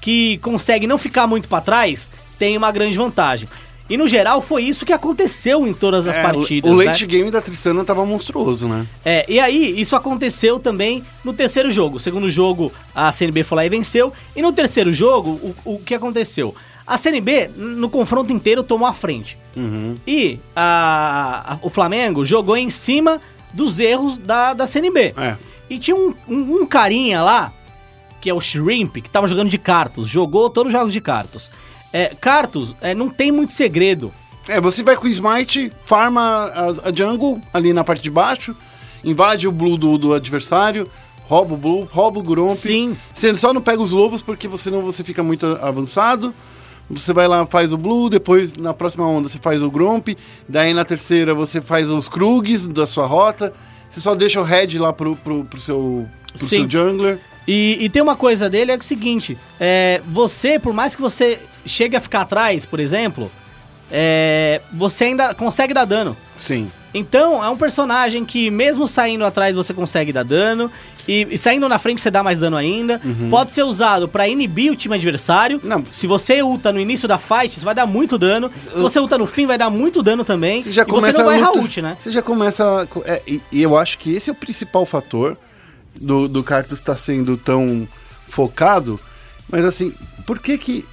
que consegue não ficar muito pra trás tem uma grande vantagem. E no geral foi isso que aconteceu em todas as É, partidas. O né? late game da Tristana tava monstruoso, né? É, e aí, isso aconteceu também no terceiro jogo. O segundo jogo, a CNB foi lá e venceu. E no terceiro jogo, o, o que aconteceu? A CNB, no confronto inteiro, tomou a frente. E a- a- o Flamengo jogou em cima dos erros da, da CNB. É. E tinha um, um- um carinha lá, que é o Shrimp, que tava jogando de cartos. Jogou todos os jogos de cartos. É, cartos, é, não tem muito segredo. É, você vai com o Smite, farma a, a jungle ali na parte de baixo, invade o blue do, do adversário, rouba o blue, rouba o Gromp. Sim. Você só não pega os lobos porque você senão você fica muito avançado. Você vai lá, faz o blue, depois na próxima onda você faz o Gromp, daí na terceira você faz os Krugs da sua rota. Você só deixa o red lá pro, pro, pro seu, pro Sim. seu jungler. E, e tem uma coisa dele, é o seguinte, é, você, por mais que você chegue a ficar atrás, por exemplo, é, você ainda consegue dar dano. Sim. Então, é um personagem que, mesmo saindo atrás, você consegue dar dano. E, e saindo na frente, você dá mais dano ainda. Pode ser usado pra inibir o time adversário. Não. Se você ulta no início da fight, você vai dar muito dano. Se você ulta no fim, vai dar muito dano também. Você já e começa você não vai errar ult, né? Você já começa. é, e, e eu acho que esse é o principal fator do, do Cartus estar sendo tão focado. Mas assim, por que que.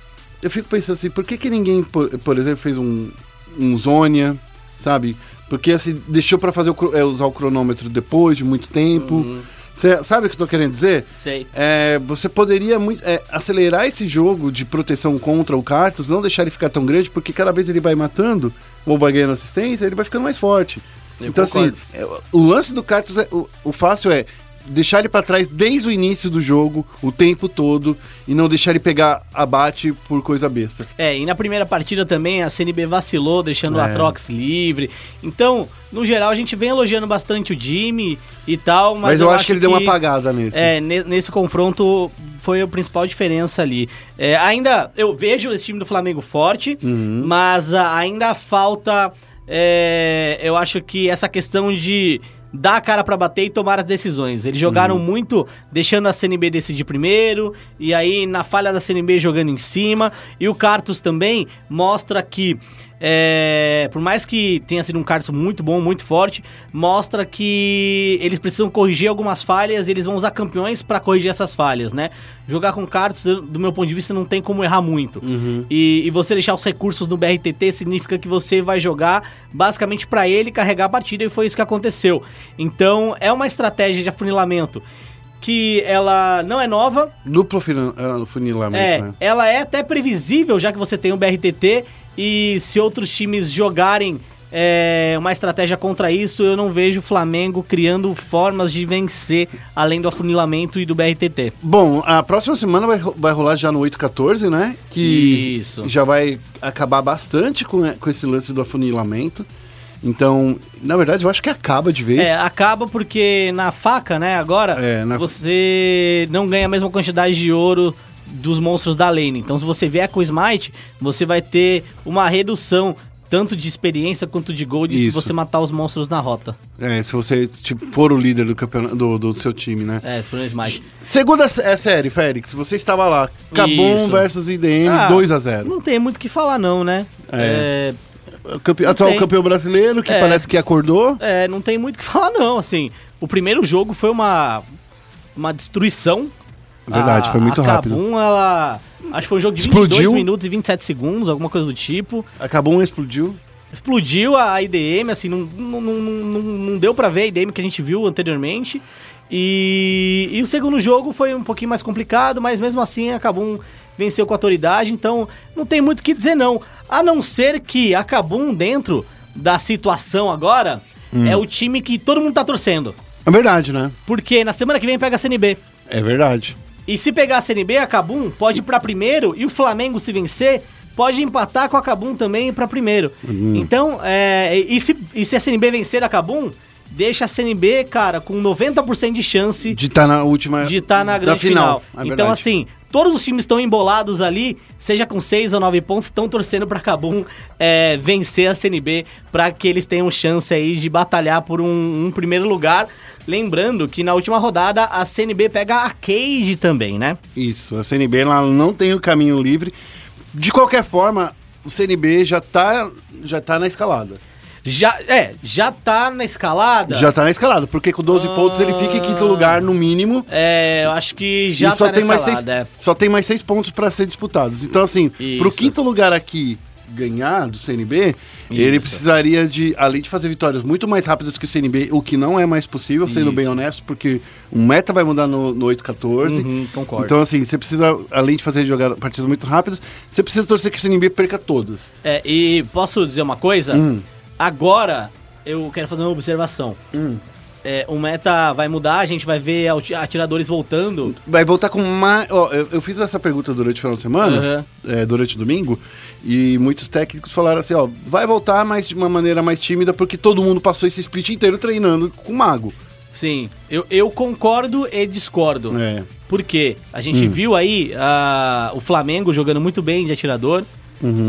Eu fico pensando assim, por que que ninguém, por, por exemplo, fez um, um Zônia, sabe? Porque assim, deixou pra fazer o, é, usar o cronômetro depois de muito tempo. Uhum. Cê- sabe o que eu tô querendo dizer? Sei. É, você poderia muito, é, acelerar esse jogo de proteção contra o Cartus, não deixar ele ficar tão grande, porque cada vez ele vai matando ou vai ganhando assistência, ele vai ficando mais forte. Eu então, concordo. assim, o lance do Cartus, é, o, o fácil é deixar ele pra trás desde o início do jogo, o tempo todo, e não deixar ele pegar abate por coisa besta. É, e na primeira partida também a CNB vacilou, deixando o É. Atrox livre. Então, no geral, a gente vem elogiando bastante o Jimmy e tal, mas, Mas, eu, acho que ele deu uma apagada nesse. É, ne- nesse confronto foi a principal diferença ali. É, ainda, eu vejo esse time do Flamengo forte, Uhum. mas ainda falta, é, eu acho que essa questão de dar a cara pra bater e tomar as decisões. Eles jogaram Uhum. muito deixando a CNB decidir primeiro, e aí na falha da CNB jogando em cima, e o Cartus também mostra que é, por mais que tenha sido um Cartus muito bom, muito forte, mostra que eles precisam corrigir algumas falhas e eles vão usar campeões pra corrigir essas falhas, né? Jogar com Cartus, do meu ponto de vista, não tem como errar muito. E, e você deixar os recursos no BRTT significa que você vai jogar basicamente pra ele carregar a partida e foi isso que aconteceu. Então, é uma estratégia de afunilamento que ela não é nova, Duplo ah, funilamento, é, né? ela é até previsível, já que você tem o BRTT, e se outros times jogarem é, uma estratégia contra isso, eu não vejo o Flamengo criando formas de vencer, além do afunilamento e do BRTT. Bom, a próxima semana vai, vai rolar já no 8-14, né? Que Isso. já vai acabar bastante com, com esse lance do afunilamento. Então, na verdade, eu acho que acaba de vez. É, acaba porque na faca, né, agora, É, na- você não ganha a mesma quantidade de ouro dos monstros da lane. Então, se você vier com o Smite, você vai ter uma redução tanto de experiência quanto de gold se Isso. você matar os monstros na rota. É, se você tipo, for o líder do, campeonato, do, do seu time, né? É, se for no Smite. Segunda é, série, Félix, você estava lá. Cabum versus IDM, Ah, 2x0. Não tem muito o que falar, não, né? É. É, Campe... Atual tem. campeão brasileiro, que É. parece que acordou. é, não tem muito o que falar, não. Assim, o primeiro jogo foi uma, uma destruição Verdade, A- foi muito a rápido. Kabum, ela. Acho que foi um jogo de Explodiu. 22 minutos e 27 segundos, alguma coisa do tipo. Acabou um, explodiu. Explodiu a IDM, assim, não, não, não, não, não deu pra ver a IDM que a gente viu anteriormente. E, e o segundo jogo foi um pouquinho mais complicado, mas mesmo assim a Kabum venceu com autoridade, então não tem muito o que dizer não. A não ser que a Kabum, dentro da situação agora, Hum. é o time que todo mundo tá torcendo. É verdade, né? Porque na semana que vem pega a CNB. É verdade. E se pegar a CNB, a Cabum pode ir pra primeiro e o Flamengo, se vencer, pode empatar com a Cabum também pra primeiro. Então, é, e, se, e se a CNB vencer a Cabum, deixa a CNB, cara, com 90% de chance De estar na última. de estar na da grande final. É então, assim, todos os times estão embolados ali, seja com 6 ou 9 pontos, estão torcendo pra Cabum é, vencer a CNB para que eles tenham chance aí de batalhar por um, um primeiro lugar. Lembrando que na última rodada a CNB pega a Cage também, né? Isso, a CNB ela não tem o caminho livre. De qualquer forma, o CNB já tá, já tá na escalada. Já, é, já tá na escalada. Já tá na escalada, porque com 12 pontos ele fica em quinto lugar no mínimo. É, eu acho que já e só tá tem na mais seis, escalada, é. Só tem mais seis pontos para ser disputados. Então, assim, pro Isso. quinto lugar aqui ganhar do CNB, ele Isso. precisaria de, além de fazer vitórias muito mais rápidas que o CNB, o que não é mais possível, sendo Isso. bem honesto, porque o meta vai mudar no, no 8-14. Uhum, concordo. Então, assim, você precisa, além de fazer jogar partidas muito rápidas, você precisa torcer que o CNB perca todas. É, e posso dizer uma coisa? Hum. Agora, eu quero fazer uma observação. Hum. É, o meta vai mudar, a gente vai ver ati- atiradores voltando. Vai voltar com mais. Eu, eu fiz essa pergunta durante o final de semana, é, durante o domingo, e muitos técnicos falaram assim: ó, vai voltar, mas de uma maneira mais tímida, porque todo mundo passou esse split inteiro treinando com mago. Sim, eu, eu concordo e discordo. É. Por quê? A gente viu aí o Flamengo jogando muito bem de atirador,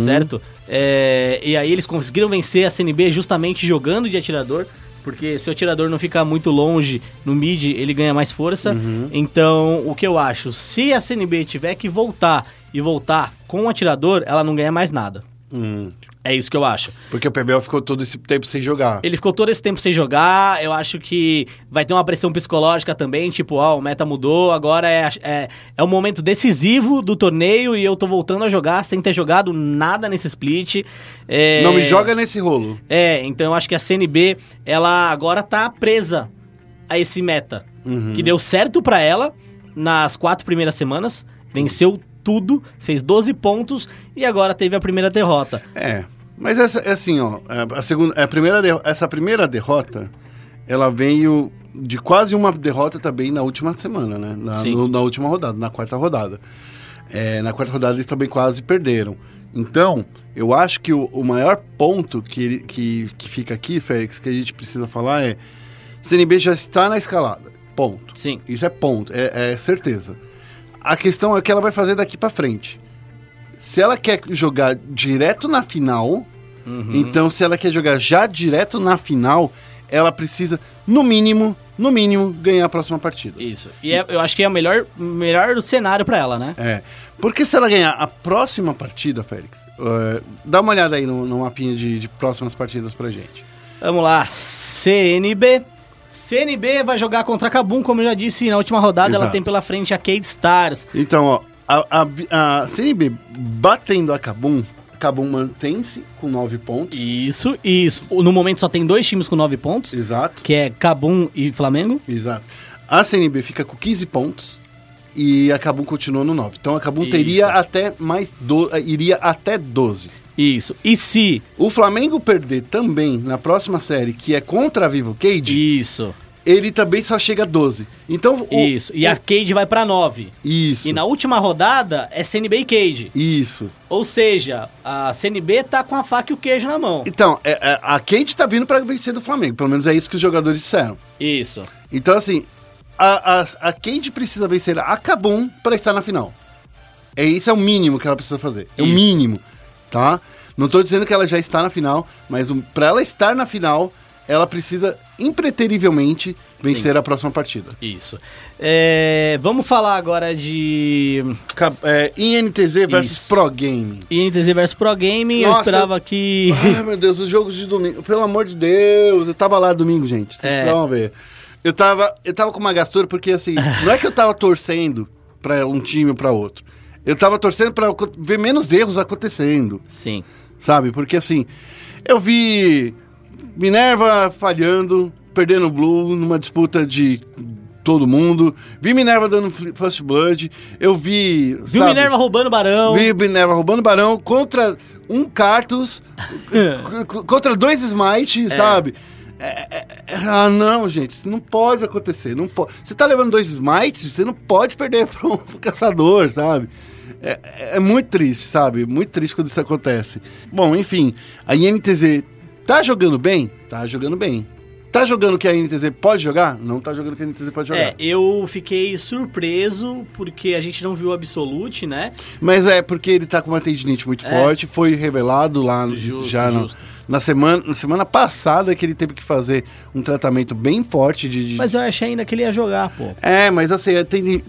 certo? É, e aí eles conseguiram vencer a CNB justamente jogando de atirador, porque se o atirador não ficar muito longe no mid, ele ganha mais força. Então, o que eu acho, se a CNB tiver que voltar e voltar com o atirador, ela não ganha mais nada. Hum. É isso que eu acho. Porque o PBL ficou todo esse tempo sem jogar. Ele ficou todo esse tempo sem jogar. Eu acho que vai ter uma pressão psicológica também. Tipo, ó, o meta mudou. Agora é, é, é o momento decisivo do torneio e eu tô voltando a jogar sem ter jogado nada nesse split. É, Não me joga nesse rolo. É, então eu acho que a CNB, ela agora tá presa a esse meta. Que deu certo pra ela nas quatro primeiras semanas. Venceu tudo, fez 12 pontos e agora teve a primeira derrota. É. Mas essa, é assim, ó. A, segunda, a primeira essa primeira derrota, ela veio de quase uma derrota também na última semana, né? Na, no- na última rodada, na quarta rodada. É, na quarta rodada eles também quase perderam. Então, eu acho que o, o maior ponto que, que, que fica aqui, Félix, que a gente precisa falar é: CNB já está na escalada. Ponto. Sim. Isso é ponto, é, é certeza. A questão é o que ela vai fazer daqui pra frente. Se ela quer jogar direto na final, Uhum. então se ela quer jogar já direto na final, ela precisa, no mínimo, no mínimo, ganhar a próxima partida. Isso. E é- eu acho que é o melhor, melhor cenário pra ela, né? É. Porque se ela ganhar a próxima partida, Félix, eh, dá uma olhada aí no, no mapinha de, de próximas partidas pra gente. Vamos lá. CNB. CNB vai jogar contra a Kabum, como eu já disse na última rodada. Ela Exato. tem pela frente a Cade Stars. Então, ó, a, a, a CNB batendo a Kabum, a Kabum mantém-se com 9 pontos. Isso, isso. No momento só tem dois times com nove pontos, Exato. que é Kabum e Flamengo. Exato. A CNB fica com 15 pontos e a Kabum continua no 9. Então a Kabum Isso. teria até mais do, eh, iria até 12. Isso. E se... O Flamengo perder também na próxima série, que é contra a Vivo Cage, Isso, ele também só chega a 12. Então o, isso. E a Cade vai pra nove. isso. E na última rodada é CNB e Cade. Isso. Ou seja, a CNB tá com a faca e o queijo na mão. Então, é- é, a Cade tá vindo para vencer do Flamengo, pelo menos é isso que os jogadores disseram. Isso. Então assim, a, a, a Cade precisa vencer a Kabum para estar na final. É isso é o mínimo que ela precisa fazer. É o Isso. mínimo, tá? Não tô dizendo que ela já está na final, mas um, para ela estar na final, ela precisa impreterivelmente vencer a próxima partida. Isso. É, vamos falar agora de É, INTZ versus Isso. Pro Game. INTZ vs Pro Gaming. Eu Nossa, esperava que... Ai, meu Deus, os jogos de domingo. Pelo amor de Deus, eu tava lá domingo, gente. Vocês É. precisavam ver. Eu tava, eu tava com uma gastura porque, assim, não é que eu tava torcendo pra um time ou pra outro. Eu tava torcendo pra ver menos erros acontecendo, Sim. sabe? Porque assim, eu vi Minerva falhando, perdendo o Blue numa disputa de todo mundo. Vi Minerva dando First Blood. Eu vi. Viu sabe, Minerva roubando barão. Vi Minerva roubando Barão contra um Cartus, contra dois Smite, sabe? É, é, é, ah, não, gente, isso não pode acontecer. Não pode. Você tá levando dois Smites, você não pode perder para um caçador, sabe? É, é muito triste, sabe? Muito triste quando isso acontece. Bom, enfim, a INTZ tá jogando bem? Tá jogando bem. Tá jogando o que a INTZ pode jogar? Não tá jogando o que a INTZ pode jogar. É, eu fiquei surpreso porque a gente não viu o Absolute, né? Mas é porque ele tá com uma tendinite muito É. forte, foi revelado lá Justo, já na, justo. na semana, na semana passada que ele teve que fazer um tratamento bem forte de. de- Mas eu achei ainda que ele ia jogar, pô. É, mas assim, é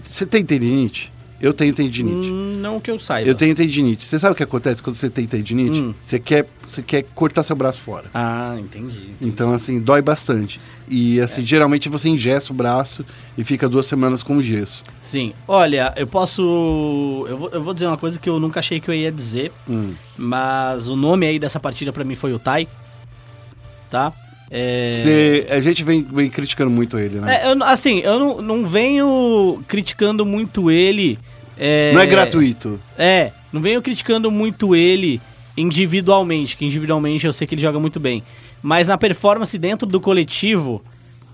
você tem tendinite? Eu tenho tendinite. Hum, não que eu saiba. Eu tenho tendinite. Você sabe o que acontece quando você tem tendinite? Hum. Você, quer, você quer cortar seu braço fora. Ah, entendi. Então, assim, dói bastante. E, assim, geralmente você ingessa o braço e fica duas semanas com gesso. Sim. Olha, eu posso. Eu vou, eu vou dizer uma coisa que eu nunca achei que eu ia dizer, Hum. mas o nome aí dessa partida pra mim foi o Tai. Tá? É. Você- a gente vem, vem criticando muito ele, né? É, eu, assim, eu não, não venho criticando muito ele. É, Não é gratuito. É, não venho criticando muito ele individualmente, que individualmente eu sei que ele joga muito bem. Mas na performance dentro do coletivo,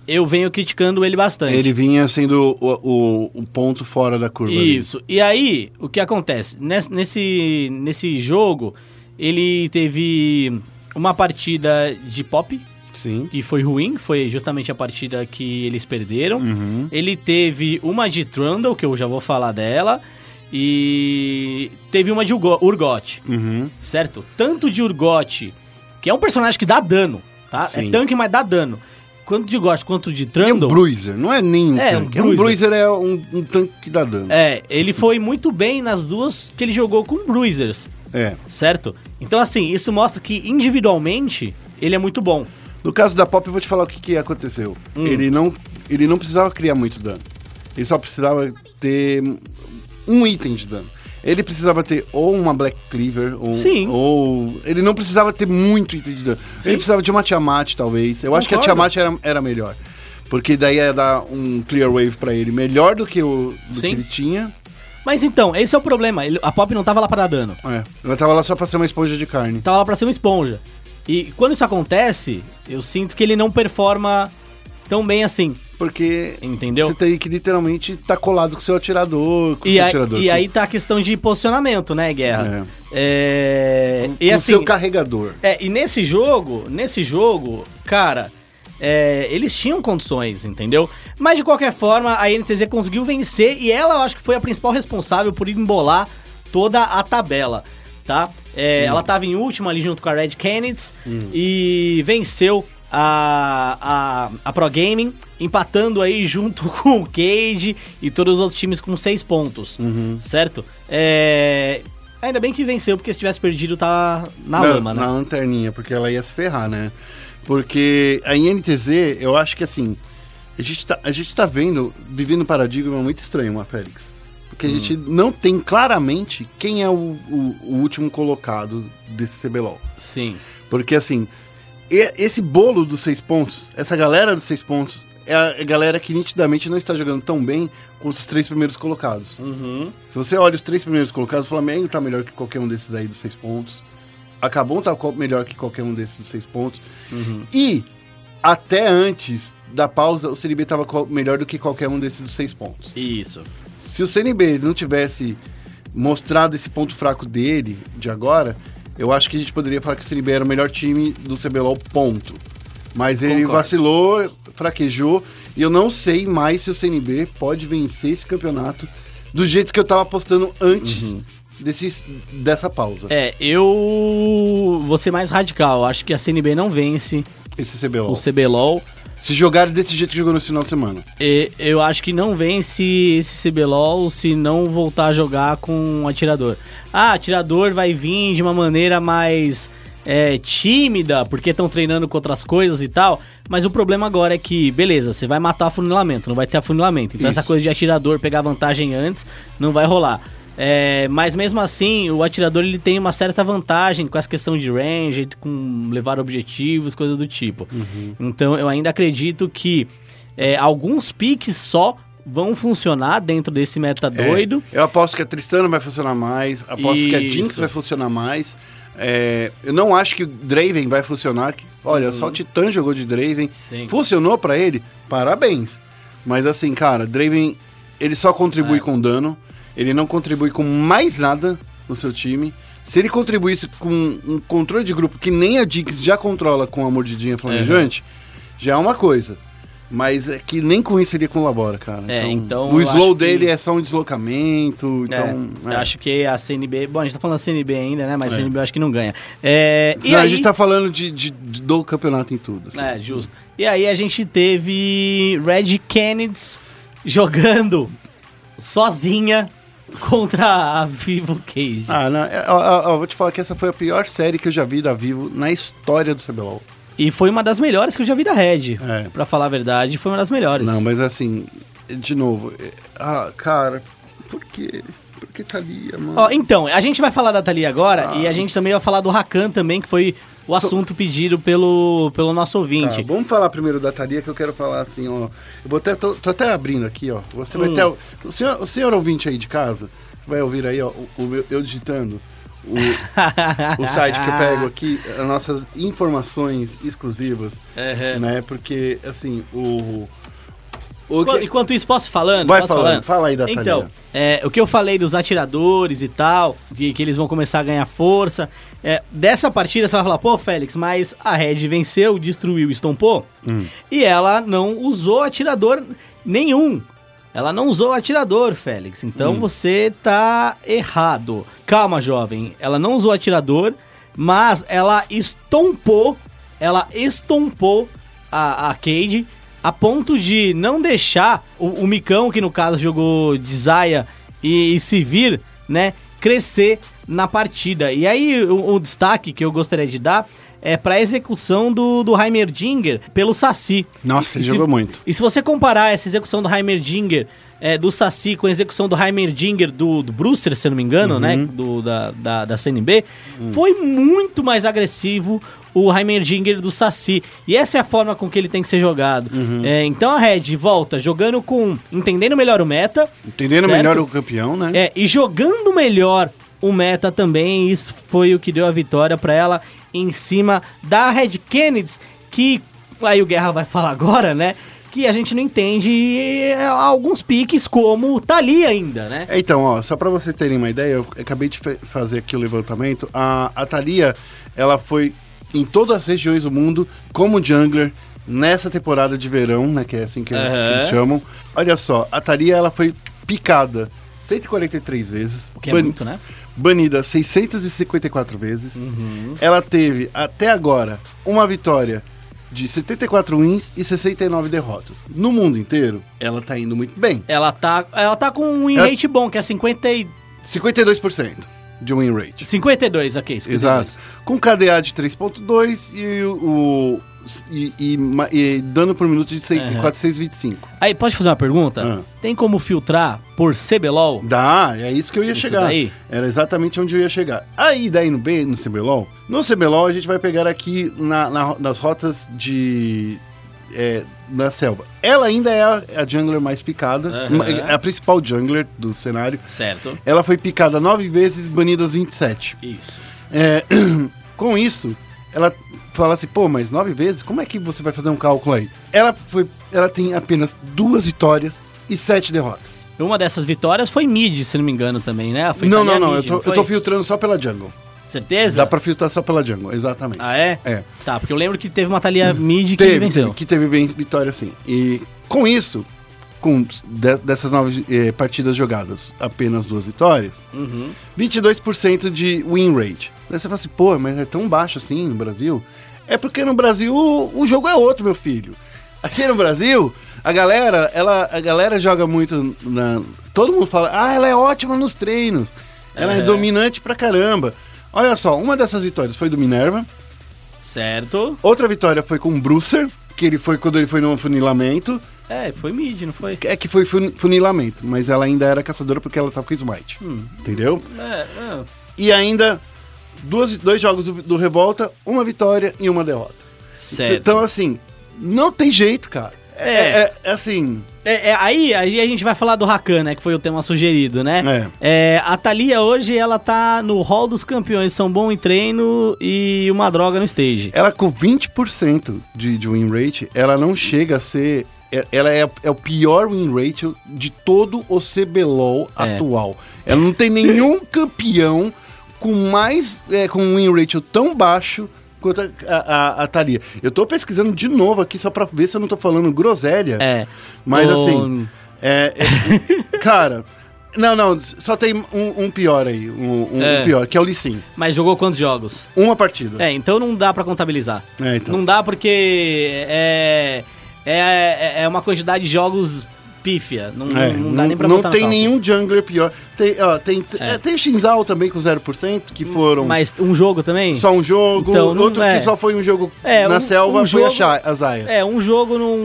eu venho criticando ele bastante. Ele vinha sendo o, o, o ponto fora da curva. ali. Isso. E aí, o que acontece? Nes- Nesse, nesse jogo, ele teve uma partida de pop, Sim. que foi ruim, foi justamente a partida que eles perderam. Uhum. Ele teve uma de Trundle, que eu já vou falar dela, e teve uma de Urgo- Urgot, Uhum. certo? Tanto de Urgot, que é um personagem que dá dano, tá? Sim. É tanque, mas dá dano. Quanto de Urgot quanto de É um Trundle... bruiser, não é nem um É, tanque. um Um bruiser. bruiser é um, um tanque que dá dano. É, ele foi muito bem nas duas que ele jogou com Bruisers, É. certo? Então, assim, isso mostra que individualmente ele é muito bom. No caso da Pop, eu vou te falar o que, que aconteceu. Hum. Ele, não, ele não precisava criar muito dano. Ele só precisava ter um item de dano. Ele precisava ter ou uma Black Cleaver, ou, Sim. ou... Ele não precisava ter muito item de dano. Sim. Ele precisava de uma Tiamat, talvez. Eu acho que a Concordo. Tiamat era, era melhor. Porque daí ia dar um Clear Wave pra ele melhor do que o do que ele tinha. Mas então, esse é o problema. ele- a Pop não tava lá pra dar dano. É. Ela tava lá só pra ser uma esponja de carne. Tava lá pra ser uma esponja. E quando isso acontece, eu sinto que ele não performa tão bem assim, Porque entendeu? você tem que literalmente estar colado com o seu atirador, com E, seu aí, atirador. e com- aí tá a questão de posicionamento, né, Guerra? É. E com o assim, seu carregador. É, e nesse jogo, nesse jogo, cara, é, eles tinham condições, entendeu? Mas de qualquer forma, a NTZ conseguiu vencer e ela, eu acho que foi a principal responsável por embolar toda a tabela, tá? É, Ela tava em último ali junto com a Red Canids e venceu a, a, a Pro Gaming, empatando aí junto com o Cage e todos os outros times com seis pontos, certo? É, ainda bem que venceu, porque se tivesse perdido tá na lama, né? Na lanterninha, porque ela ia se ferrar, né? Porque a INTZ, eu acho que assim, a gente tá, a gente tá vendo, vivendo um paradigma muito estranho, a Félix. Porque a Hum. gente não tem claramente quem é o, o- o último colocado desse CBLOL. Sim. Porque assim, esse bolo dos seis pontos, essa galera dos seis pontos, é a é a galera que nitidamente não está jogando tão bem com os três primeiros colocados. Uhum. Se você olha os três primeiros colocados, o Flamengo tá melhor que qualquer um desses aí dos seis pontos. A Cabum tá melhor que qualquer um desses dos seis pontos. E até antes da pausa, o CNB tava co- melhor do que qualquer um desses dos seis pontos. Isso. Se o CNB não tivesse mostrado esse ponto fraco dele de agora, eu acho que a gente poderia falar que o CNB era o melhor time do CBLOL, ponto. Mas ele Concordo. vacilou, fraquejou, e eu não sei mais se o CNB pode vencer esse campeonato do jeito que eu tava apostando antes desse, dessa pausa. É, eu vou ser mais radical. Acho que a CNB não vence Esse CBLOL. o CBLOL. Se jogar desse jeito que jogou no final de semana. E eu acho que não vence esse CBLOL se não voltar a jogar com um atirador. Ah, atirador vai vir de uma maneira mais é, tímida, porque estão treinando com outras coisas e tal. Mas o problema agora é que, beleza, você vai matar afunilamento, não vai ter afunilamento. Então Isso. essa coisa de atirador pegar vantagem antes não vai rolar. É, mas mesmo assim, o atirador ele tem uma certa vantagem com essa questão de range, com levar objetivos, coisa do tipo. Uhum. Então eu ainda acredito que é, alguns piques só vão funcionar dentro desse meta doido. É, eu aposto que a Tristana vai funcionar mais, aposto que a Jinx Isso. vai funcionar mais. É, eu não acho que o Draven vai funcionar. que- olha, só o Titã jogou de Draven. Uhum. Sim. Funcionou pra ele? Parabéns. Mas assim, cara, Draven, ele só contribui É. com dano. Ele não contribui com mais nada no seu time. Se ele contribuísse com um controle de grupo que nem a Jinx já controla com a mordidinha flamejante, já é uma coisa. Mas é que nem com isso ele colabora, cara. É, então o eu slow acho que- dele é só um deslocamento. Então, É, é. Eu acho que a CNB. Bom, a gente tá falando da CNB ainda, né? Mas É. a CNB eu acho que não ganha. É, e Não, aí, a gente tá falando de, de- de- do campeonato em tudo. assim. É, justo. E aí a gente teve Red Kennedy jogando sozinha contra a Vivo Cage. Ah, não, ó, ó, ó, vou te falar que essa foi a pior série que eu já vi da Vivo na história do CBLOL. E foi uma das melhores que eu já vi da Red. É. Pra falar a verdade, foi uma das melhores. Não, mas assim, de novo, é- ah, cara, por quê? Por que Thalia, mano? Ó, então, a gente vai falar da Thalia agora Ah. e a gente também vai falar do Rakan também, que foi o So- assunto pedido pelo, pelo nosso Tá, ouvinte. vamos falar primeiro da Thalia, que eu quero falar assim, ó. Eu vou até, tô, tô até abrindo aqui, ó. Você vai Hum. ter. O senhor, o senhor ouvinte aí de casa vai ouvir aí, ó, o, o eu digitando o, o site que eu pego aqui, as nossas informações exclusivas, Uhum. né? Porque, assim, o. que- enquanto isso, posso falando? Vai Posso falando, fala aí da Então, é, o que eu falei dos atiradores e tal, que, que eles vão começar a ganhar força. é, dessa partida você vai falar, pô, Félix, mas a Red venceu, destruiu, estompou, Hum. e ela não usou atirador nenhum. Ela não usou atirador, Félix. Hum. Então você tá errado. Calma, jovem. Ela não usou atirador, mas ela estompou, ela estompou a, a Cade a ponto de não deixar o, o Micão, que no caso jogou de Zaya e, e Sivir, né, crescer na partida. E aí o, o destaque que eu gostaria de dar é para a execução do, do Heimerdinger pelo Saci. Nossa, E ele se- jogou muito. E se você comparar essa execução do Heimerdinger é, do Saci com a execução do Heimerdinger do, do Brewster, se não me engano, né? Do, da, da, da CNB, foi muito mais agressivo o Heimerdinger do Saci. E essa é a forma com que ele tem que ser jogado. É, então a Red volta jogando com. entendendo melhor o meta. Entendendo certo? melhor o campeão, né? É, e jogando melhor o meta também, isso foi o que deu a vitória pra ela em cima da Red Kennedy, que aí o Guerra vai falar agora, né? Que a gente não entende alguns piques como Thalia ainda, né? É, Então, ó, só pra vocês terem uma ideia, eu acabei de fa- fazer aqui o levantamento. A, a Thalia, ela foi em todas as regiões do mundo como jungler nessa temporada de verão, né? Que é assim que, Aham. eles chamam. Olha só, a Thalia, ela foi picada 143 vezes. O que é ban- muito, né? Banida 654 vezes. Uhum. Ela teve, até agora, uma vitória de 74 wins e 69 derrotas. No mundo inteiro, ela tá indo muito bem. Ela tá, ela tá com um win Ela- rate bom, que é 50 e... 52% de win rate. 52, ok. 52. Exato. Com KDA de 3.2 e o. E, e e dano por minuto de cem- Aham. 425. Aí, pode fazer uma pergunta? Ah. Tem como filtrar por CBLOL? Dá, é isso que eu ia Isso chegar. daí? Era exatamente onde eu ia chegar. Aí, daí no B, no CBLOL, no CBLOL a gente vai pegar aqui na, na- nas rotas de. É, na selva. Ela ainda é a, a jungler mais picada, é a principal jungler do cenário. Certo. Ela foi picada 9 vezes, banidas 27. Isso. É, com isso, ela fala assim, pô, mas nove vezes, como é que você vai fazer um cálculo aí? Ela, foi, ela tem apenas duas vitórias e sete derrotas. Uma dessas vitórias foi mid, se não me engano, também, né? Não, não, não, eu mid, tô, eu foi? tô filtrando só pela jungle. Certeza? Dá pra filtrar só pela jungle, exatamente. Ah, é? É. Tá, porque eu lembro que teve uma Thalia mid que Teve, venceu. teve, que teve vitória sim. E com isso, com de- dessas nove eh, partidas jogadas, apenas duas vitórias, Uhum. 22% de win rate. Daí você fala assim, pô, mas é tão baixo assim no Brasil? É porque no Brasil o, o jogo é outro, meu filho. Aqui no Brasil, a galera, ela, a galera joga muito na. Todo mundo fala, ah, ela é ótima nos treinos. Ela é, É. dominante pra caramba. Olha só, uma dessas vitórias foi do Minerva, Certo. outra vitória foi com o Brucer, que ele foi quando ele foi no funilamento. É, foi mid, não foi? É que foi fun- funilamento, mas ela ainda era caçadora porque ela tava com smite. Entendeu? É, é. E ainda duas, dois jogos do, do Revolta, uma vitória e uma derrota. Certo. Então, assim, não tem jeito, cara. É, É. é- é assim. É, é, aí, aí a gente vai falar do Rakan, né? Que foi o tema sugerido, né? É, a Thalia hoje, ela tá no hall dos campeões. São bom em treino e uma droga no stage. Ela com 20% de, de win rate, ela não chega a ser. é- Ela é, é o pior win rate de todo o CBLOL É. atual. Ela não tem nenhum campeão com mais. É, com um win rate tão baixo quanto a, a, a- Thalia. Eu tô pesquisando de novo aqui só pra ver se eu não tô falando groselha. É. Mas O- assim. É, é- cara. Não, não, só tem um, um pior aí. Um, um É. pior, que é o Lissim. Mas jogou quantos jogos? Uma partida. É, então não dá pra contabilizar. É, então. Não dá porque é, é, é uma quantidade de jogos pífia. Não, É, não dá nem pra não tem nenhum jungler pior. Tem, ó, tem, É. é, tem o Shinzal também com 0%, que foram Mas um jogo também? só um jogo. Então, não outro é. que só foi um jogo É, na um- selva um foi a, jogo- Shai- a Zaya. É, um jogo não.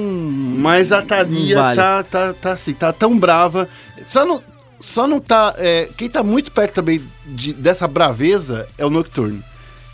Mas a Thalia Não vale. tá, tá, tá assim, tá tão brava. Só não, só não tá. é, quem tá muito perto também de- dessa braveza é o Nocturne.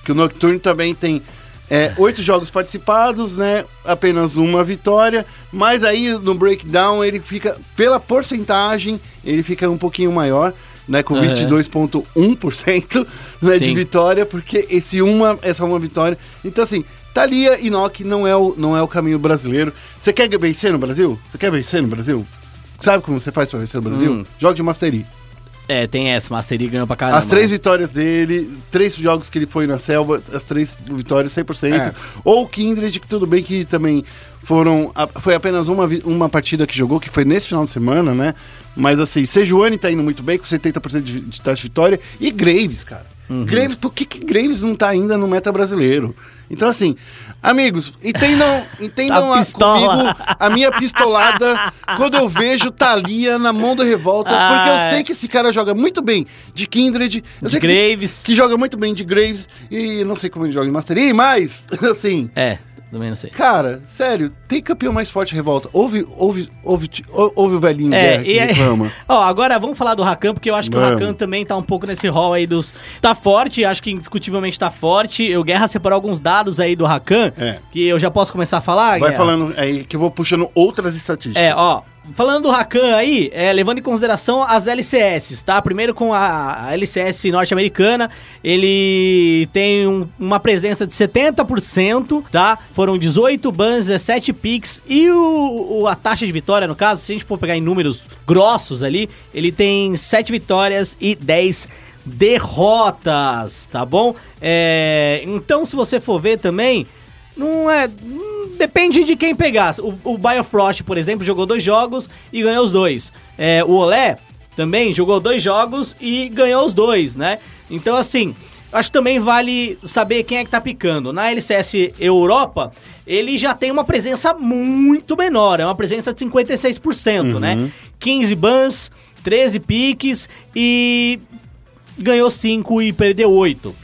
Que o Nocturne também tem é, oito jogos participados, né? Apenas uma vitória. Mas aí no breakdown ele fica, pela porcentagem, ele fica um pouquinho maior. Né, com Aham. 22,1% né, de vitória, porque esse uma, essa uma vitória. Então, assim, Thalia e Nock não é, o, não é o caminho brasileiro. Você quer vencer no Brasil? Você quer vencer no Brasil? Sabe como você faz pra vencer no Brasil? Hum. Joga de Mastery. É, tem essa. Mastery ganhou pra caramba. As três né? vitórias dele, três jogos que ele foi na selva, as três vitórias 100%. É. Ou Kindred, que tudo bem que também foram. Foi apenas uma, uma partida que jogou, que foi nesse final de semana, né? Mas assim, Sejuani tá indo muito bem, com 70% de, de taxa de vitória. E Graves, cara. Uhum. Graves, por que, que Graves não tá ainda no meta brasileiro? Então, assim, amigos, entendam, entendam Tá a, comigo a minha pistolada quando eu vejo Thalia na mão da revolta, porque Ah, eu sei que esse cara joga muito bem de Kindred, eu De sei que Graves. que joga muito bem de Graves e não sei como ele joga em Mastery, mas assim, É, também não sei. cara, sério, tem campeão mais forte revolta. Ouve, ouve, ouve, ou- ouve o velhinho É, e aí- reclama. Ó, agora vamos falar do Rakan, porque eu acho que o. Rakan também tá um pouco nesse hall aí dos. Tá forte, acho que indiscutivelmente tá forte. O Guerra separou alguns dados aí do Rakan, É. que eu já posso começar a falar. Vai Guerra? falando aí que eu vou puxando outras estatísticas. É, ó. Falando do Rakan aí, é, levando em consideração as LCS, tá? Primeiro com a, a LCS norte-americana, ele tem um- uma presença de 70%, tá? Foram 18 bans, 17 picks e o, o- a taxa de vitória, no caso, se a gente for pegar em números grossos ali, ele tem 7 vitórias e 10 derrotas, tá bom? É, então, se você for ver também, não é. Depende de quem pegar. O, o Biofrost, por exemplo, jogou dois jogos e ganhou os dois. É, o Olé também jogou dois jogos e ganhou os dois, né? Então, assim, acho que também vale saber quem é que tá picando. Na LCS Europa, ele já tem uma presença muito menor, é uma presença de 56%, né? 15 bans, 13 piques e ganhou 5 e perdeu 8,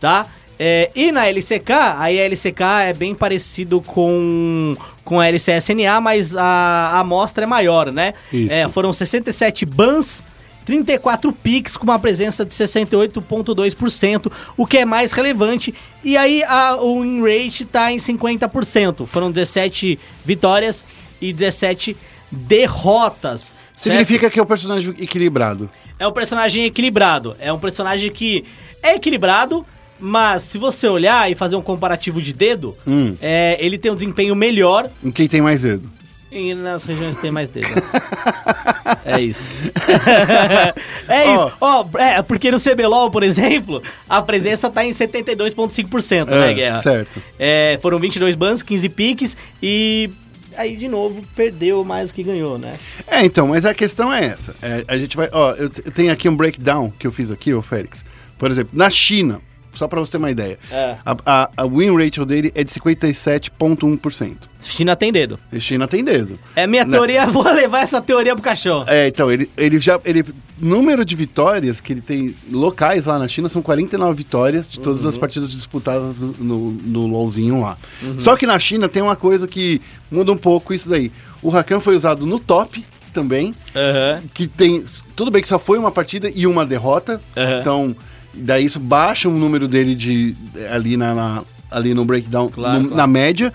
tá? É, e na LCK, aí a LCK é bem parecido com, com a LCSNA, mas a, a amostra é maior, né? Isso. É, foram 67 bans, 34 picks com uma presença de 68,2%, o que é mais relevante. E aí a, o win rate tá em 50%. Foram 17 vitórias e 17 derrotas. certo? Significa que é o personagem equilibrado. É um personagem equilibrado. É um personagem que é equilibrado, mas se você olhar e fazer um comparativo de dedo, Hum. é, ele tem um desempenho melhor Em quem tem mais dedo. e nas regiões que tem mais dedo. é isso. é isso. Ó, é, porque no CBLOL, por exemplo, a presença tá em 72,5%, né, É, Guerra? certo. É, foram 22 bans, 15 piques e aí, de novo, perdeu mais do que ganhou, né? É, então, mas a questão é essa. É, a gente vai. Ó, eu, eu tenho aqui um breakdown que eu fiz aqui, ô Félix. Por exemplo, na China, só pra você ter uma ideia. É. A, a, a win ratio dele é de 57,1%. China tem dedo. China tem dedo. É minha Né? teoria, vou levar essa teoria pro cachorro. É, então, ele, ele já. Ele, número de vitórias que ele tem locais lá na China são 49 vitórias de todas Uhum. as partidas disputadas no, no, LOLzinho lá. Só que na China tem uma coisa que muda um pouco isso daí. O Rakan foi usado no top também. Aham. que tem. Tudo bem que só foi uma partida e uma derrota. Então, daí isso baixa o número dele de ali na, na- ali no breakdown, Claro, no- claro. na média.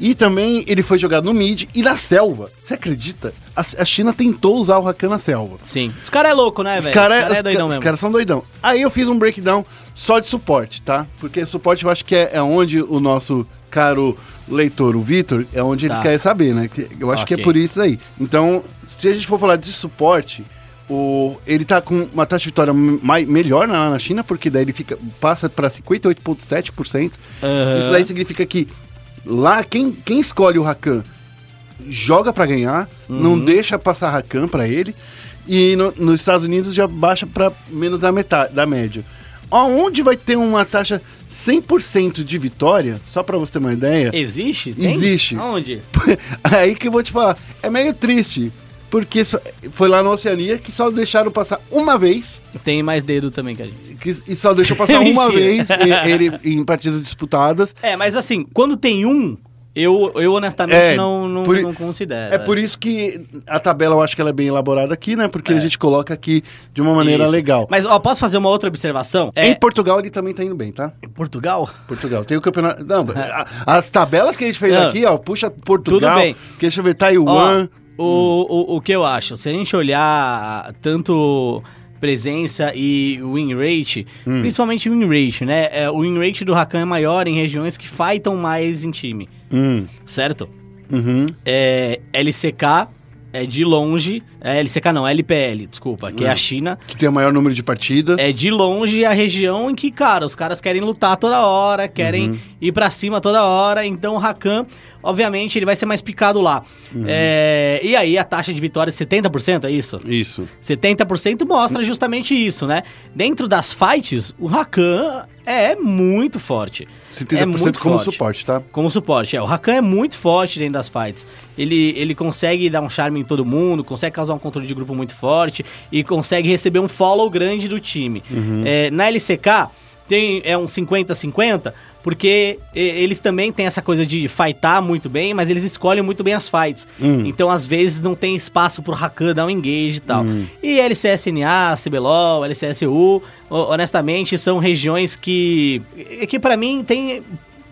E também ele foi jogado no mid e na selva. Você acredita? A, a China tentou usar o Rakan na selva. Sim. Os caras é louco, né, Os caras Os cara é doidão os mesmo. caras são doidão. Aí eu fiz um breakdown só de suporte, tá? Porque suporte eu acho que é, é onde o nosso caro leitor, o Vitor, é onde Tá. ele quer saber, né? Eu acho que é por isso aí. Então, se a gente for falar de suporte, o, ele tá com uma taxa de vitória mai, melhor na, na China, porque daí ele fica, passa para 58,7%. Aham. Isso daí significa que lá, quem, quem escolhe o Rakan joga pra ganhar, não Uhum. deixa passar Rakan pra ele. E no- nos Estados Unidos já baixa pra menos da metade, da média. Aonde vai ter uma taxa 100% de vitória, só pra você ter uma ideia, Existe? Tem? Existe. Aonde? aí que eu vou te falar, é meio triste. Porque só- foi lá na Oceania que só deixaram passar uma vez, Tem mais dedo também que a gente. que, e só deixou passar uma vez e- ele em partidas disputadas. É, mas assim, quando tem um, eu, eu honestamente É, não, não, por não considero. É por isso que a tabela eu acho que ela é bem elaborada aqui, né? Porque a gente coloca aqui de uma maneira Isso. legal. Mas, ó, posso fazer uma outra observação? É, Em Portugal ele também tá indo bem, tá? Portugal? Portugal. Tem o campeonato. Não, a- as tabelas que a gente fez Não. aqui, ó, puxa Portugal. Tudo bem. Que deixa eu ver, Taiwan. Ó, o, o, o que eu acho? Se a gente olhar tanto presença e win rate, Hum. principalmente win rate, né? É, o win rate do Rakan é maior em regiões que fightam mais em time, Hum, certo? uhum. É, LCK é de longe, é LCK não, LPL, desculpa, que é a China. Que tem o maior número de partidas. É de longe a região em que, cara, os caras querem lutar toda hora, querem Uhum. ir pra cima toda hora. Então o Rakan, obviamente, ele vai ser mais picado lá. Uhum. É, e aí a taxa de vitória é 70%, é isso? Isso. 70% mostra justamente isso, né? Dentro das fights, o Rakan é muito forte. 70% é muito como forte. suporte, tá? Como suporte, é. O Rakan é muito forte dentro das fights. Ele, ele consegue dar um charme em todo mundo, consegue causar um controle de grupo muito forte e consegue receber um follow grande do time. É, na LCK, tem, é um 50-50, porque eles também têm essa coisa de fightar muito bem, mas eles escolhem muito bem as fights. Então, às vezes, não tem espaço pro Rakan dar um engage e tal. E LCSNA, CBLOL, LCSU, ho- honestamente, são regiões que, que para mim, tem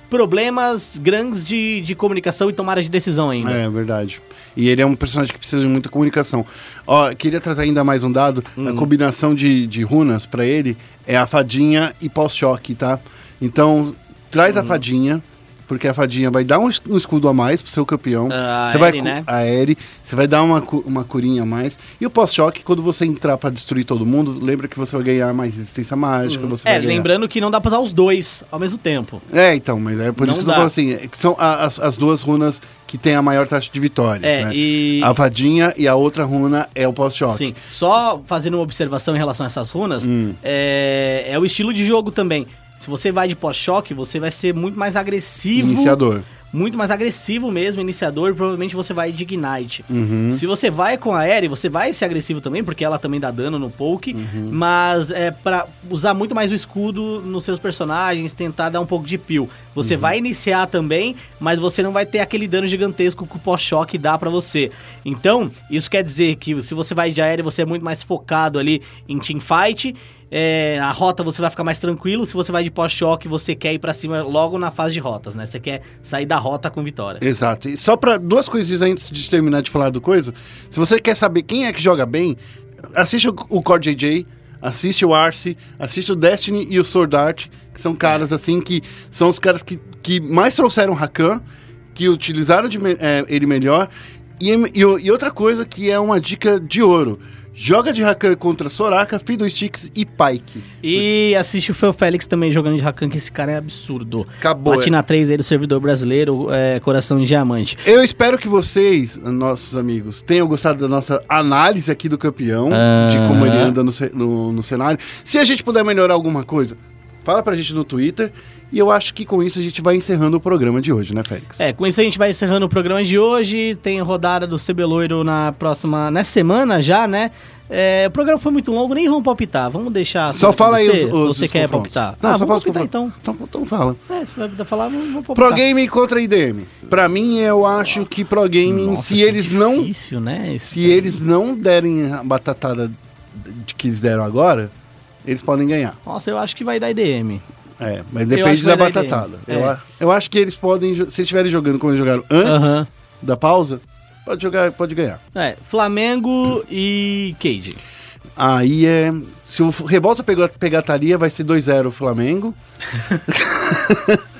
problemas grandes de, de comunicação e tomada de decisão ainda. É verdade. E ele é um personagem que precisa de muita comunicação. Ó, queria trazer ainda mais um dado. Hum. A combinação de, de runas pra ele é a fadinha e pós-choque, tá? Então, traz Hum. a fadinha, porque a fadinha vai dar um, um escudo a mais pro seu campeão. A Você vai Eri, cu- né? A Eri. Você vai dar uma, uma curinha a mais. E o pós-choque, quando você entrar pra destruir todo mundo, lembra que você vai ganhar mais resistência mágica. Você É, vai lembrando que não dá pra usar os dois ao mesmo tempo. É, então, mas é por Não isso que eu dá. tô falando assim, é que são as, as duas runas que tem a maior taxa de vitórias, É, né? e- A vadinha e a outra runa é o pós-choque. Sim. Só fazendo uma observação em relação a essas runas, Hum. é, é o estilo de jogo também. Se você vai de pós-choque, você vai ser muito mais agressivo. Iniciador. Muito mais agressivo mesmo, iniciador, provavelmente você vai de Ignite. Uhum. Se você vai com a Aerie, você vai ser agressivo também, porque ela também dá dano no poke, Uhum. mas é pra usar muito mais o escudo nos seus personagens, tentar dar um pouco de peel. Você Uhum. vai iniciar também, mas você não vai ter aquele dano gigantesco que o pós-choque dá pra você. Então, isso quer dizer que se você vai de Aerie, você é muito mais focado ali em teamfight, é, a rota você vai ficar mais tranquilo. Se você vai de pós-choque, você quer ir pra cima logo na fase de rotas, né? Você quer sair da rota com vitória. Exato. E só pra duas coisinhas antes de terminar de falar do coisa, se você quer saber quem é que joga bem, assiste o, o Core JJ, assiste o Arce, assiste o Destiny e o Sword Art, que são caras assim que são os caras que, que mais trouxeram Rakan, que utilizaram de é, ele melhor. E, e e outra coisa que é uma dica de ouro. Joga de Rakan contra Soraka, Fiddlesticks e Pyke. E assiste o Fel Félix também jogando de Rakan, que esse cara é absurdo. Acabou, Platina 3 aí do servidor brasileiro, é, coração de diamante. Eu espero que vocês, nossos amigos, tenham gostado da nossa análise aqui do campeão, de como ele anda no, no- no cenário. Se a gente puder melhorar alguma coisa, fala pra gente no Twitter. E eu acho que com isso a gente vai encerrando o programa de hoje, né, Félix? É, com isso a gente vai encerrando o programa de hoje. Tem rodada do Cebeloiro na próxima. nessa semana já, né? É, o programa foi muito longo, nem vamos palpitar. Vamos deixar. Só fala aí você, os, os Você os quer confrontos. palpitar? Não, ah, só vamos palpitar então. então. Então fala. É, se vai falar, vamos, vamos palpitar. Pro Game contra IDM. Pra mim, eu acho que Pro Game, Nossa, se eles não difícil, né? Esse- se eles não derem a batatada de que eles deram agora, eles podem ganhar. Nossa, eu acho que vai dar IDM. É, mas depende da batatada. Eu, É. eu acho que eles podem, se eles estiverem jogando como eles jogaram antes Aham. da pausa, pode jogar, pode ganhar. É, Flamengo e Cade. Aí é. Se o Revolta pegar a Thalia, vai ser 2-0 o Flamengo.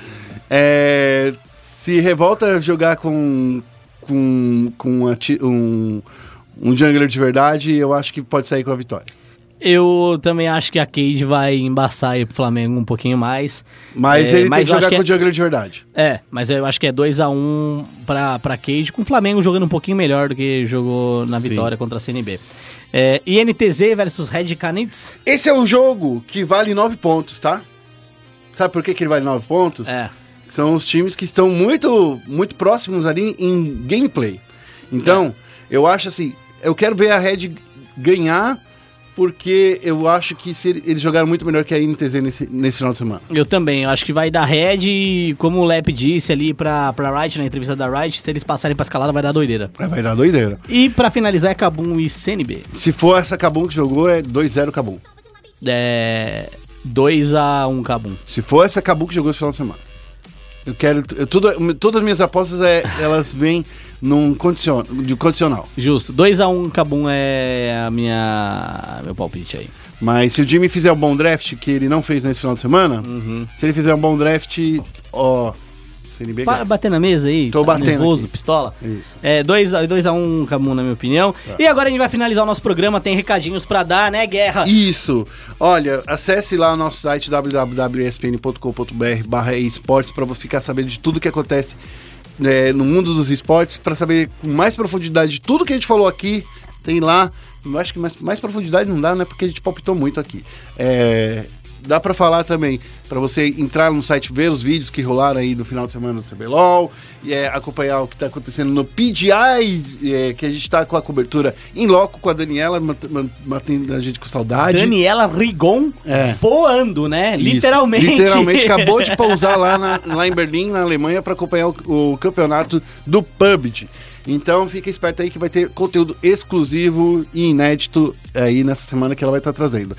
É, se Revolta jogar com, com, com a um, um jungler de verdade, eu acho que pode sair com a vitória. Eu também acho que a Cade vai embaçar aí pro Flamengo um pouquinho mais. Mas É, ele tem mas que eu acho jogar que com é- o jungler de verdade. É, mas eu acho que é 2x1 pra, pra Cade, com o Flamengo jogando um pouquinho melhor do que jogou na vitória contra a CNB. É, INTZ versus Red Canids. Esse é um jogo que vale 9 pontos, tá? Sabe por que, que ele vale 9 pontos? É. São os times que estão muito, muito próximos ali em gameplay. Então, eu acho assim, eu quero ver a Red ganhar, porque eu acho que se ele- eles jogaram muito melhor que a INTZ nesse, nesse final de semana. Eu também, eu acho que vai dar Red e, como o Lep disse ali pra, pra Wright, na entrevista da Wright, se eles passarem pra escalada vai dar doideira. Vai- Vai dar doideira. E pra finalizar é Kabum e CNB. Se for essa Kabum que jogou, é 2-0 Kabum. É. 2x1 Kabum. Se for essa Kabum que jogou esse final de semana. Eu quero. eu- tudo, todas as minhas apostas, é, elas vêm num condicion, de condicional. Justo. 2x1 Kabum é a minha. meu palpite aí. Mas se o Jimmy fizer um bom draft, que ele não fez nesse final de semana, Uhum. se ele fizer um bom draft, ó. CNB ganha. bater na mesa aí? Tô tá batendo nervoso, aqui. pistola? Isso. É 2x1 um, Kabum, na minha opinião. E agora a gente vai finalizar o nosso programa. Tem recadinhos pra dar, né, Guerra? Isso. Olha, acesse lá o nosso site www.espn.com.br barra esportes para você ficar sabendo de tudo que acontece né, no mundo dos esportes, para saber com mais profundidade de tudo que a gente falou aqui, tem lá. Eu acho que mais, mais profundidade não dá, né? Porque a gente palpitou muito aqui. É, dá para falar também, para você entrar no site, ver os vídeos que rolaram aí do final de semana do CBLOL, e é, acompanhar o que está acontecendo no PGI, é, que a gente está com a cobertura em loco com a Daniela, mat- mat- matando a gente com saudade. Daniela Rigon É. voando, né? Isso. Literalmente. Literalmente acabou de pousar lá, na- lá em Berlim, na Alemanha, para acompanhar o, o campeonato do PUBG. Então fica esperto aí que vai ter conteúdo exclusivo e inédito aí nessa semana que ela vai estar trazendo.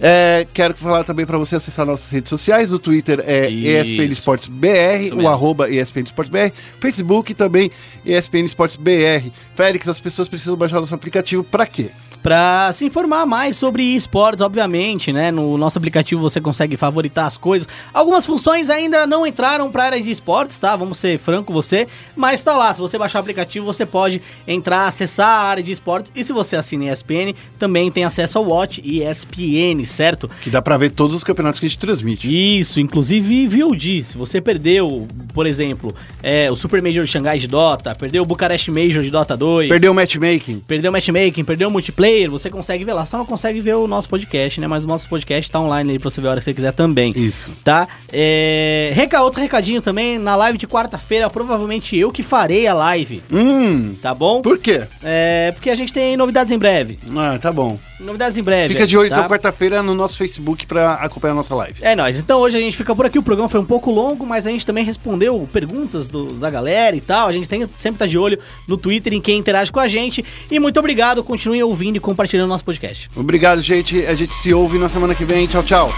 É, quero falar também para você acessar nossas redes sociais. O Twitter é Isso. ESPN Esportes BR, o arroba ESPN Esportes BR, Facebook também ESPN Esportes BR. Félix, as pessoas precisam baixar o nosso aplicativo para quê? Pra se informar mais sobre esportes, obviamente, né? No nosso aplicativo você consegue favoritar as coisas. Algumas funções ainda não entraram pra área de esportes, tá? Vamos ser franco com você, mas tá lá. Se você baixar o aplicativo, você pode entrar, acessar a área de esportes. E se você assina ESPN, também tem acesso ao Watch ESPN, certo? Que dá para ver todos os campeonatos que a gente transmite. Isso, inclusive VOD. Se você perdeu, por exemplo, é, o Super Major de Xangai de Dota, perdeu o Bucarest Major de Dota 2, Perdeu o matchmaking. Perdeu o matchmaking, perdeu o multiplayer, você consegue ver lá. Só não consegue ver o nosso podcast, né? Mas o nosso podcast tá online aí pra você ver a hora que você quiser também. Isso. Tá? É... Reca... Outro recadinho também, na live de quarta-feira, provavelmente eu que farei a live, Hum, tá bom? por quê? É... Porque a gente tem novidades em breve. Ah, tá bom. Novidades em breve. Fica de olho tá? então quarta-feira no nosso Facebook pra acompanhar a nossa live. É nóis. Então hoje a gente fica por aqui. O programa foi um pouco longo, mas a gente também respondeu perguntas do- da galera e tal. A gente tem, sempre tá de olho no Twitter em quem interage com a gente. E muito obrigado. Continuem ouvindo e compartilhando nosso podcast. Obrigado, gente. A gente se ouve na semana que vem. Tchau, tchau.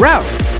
Round!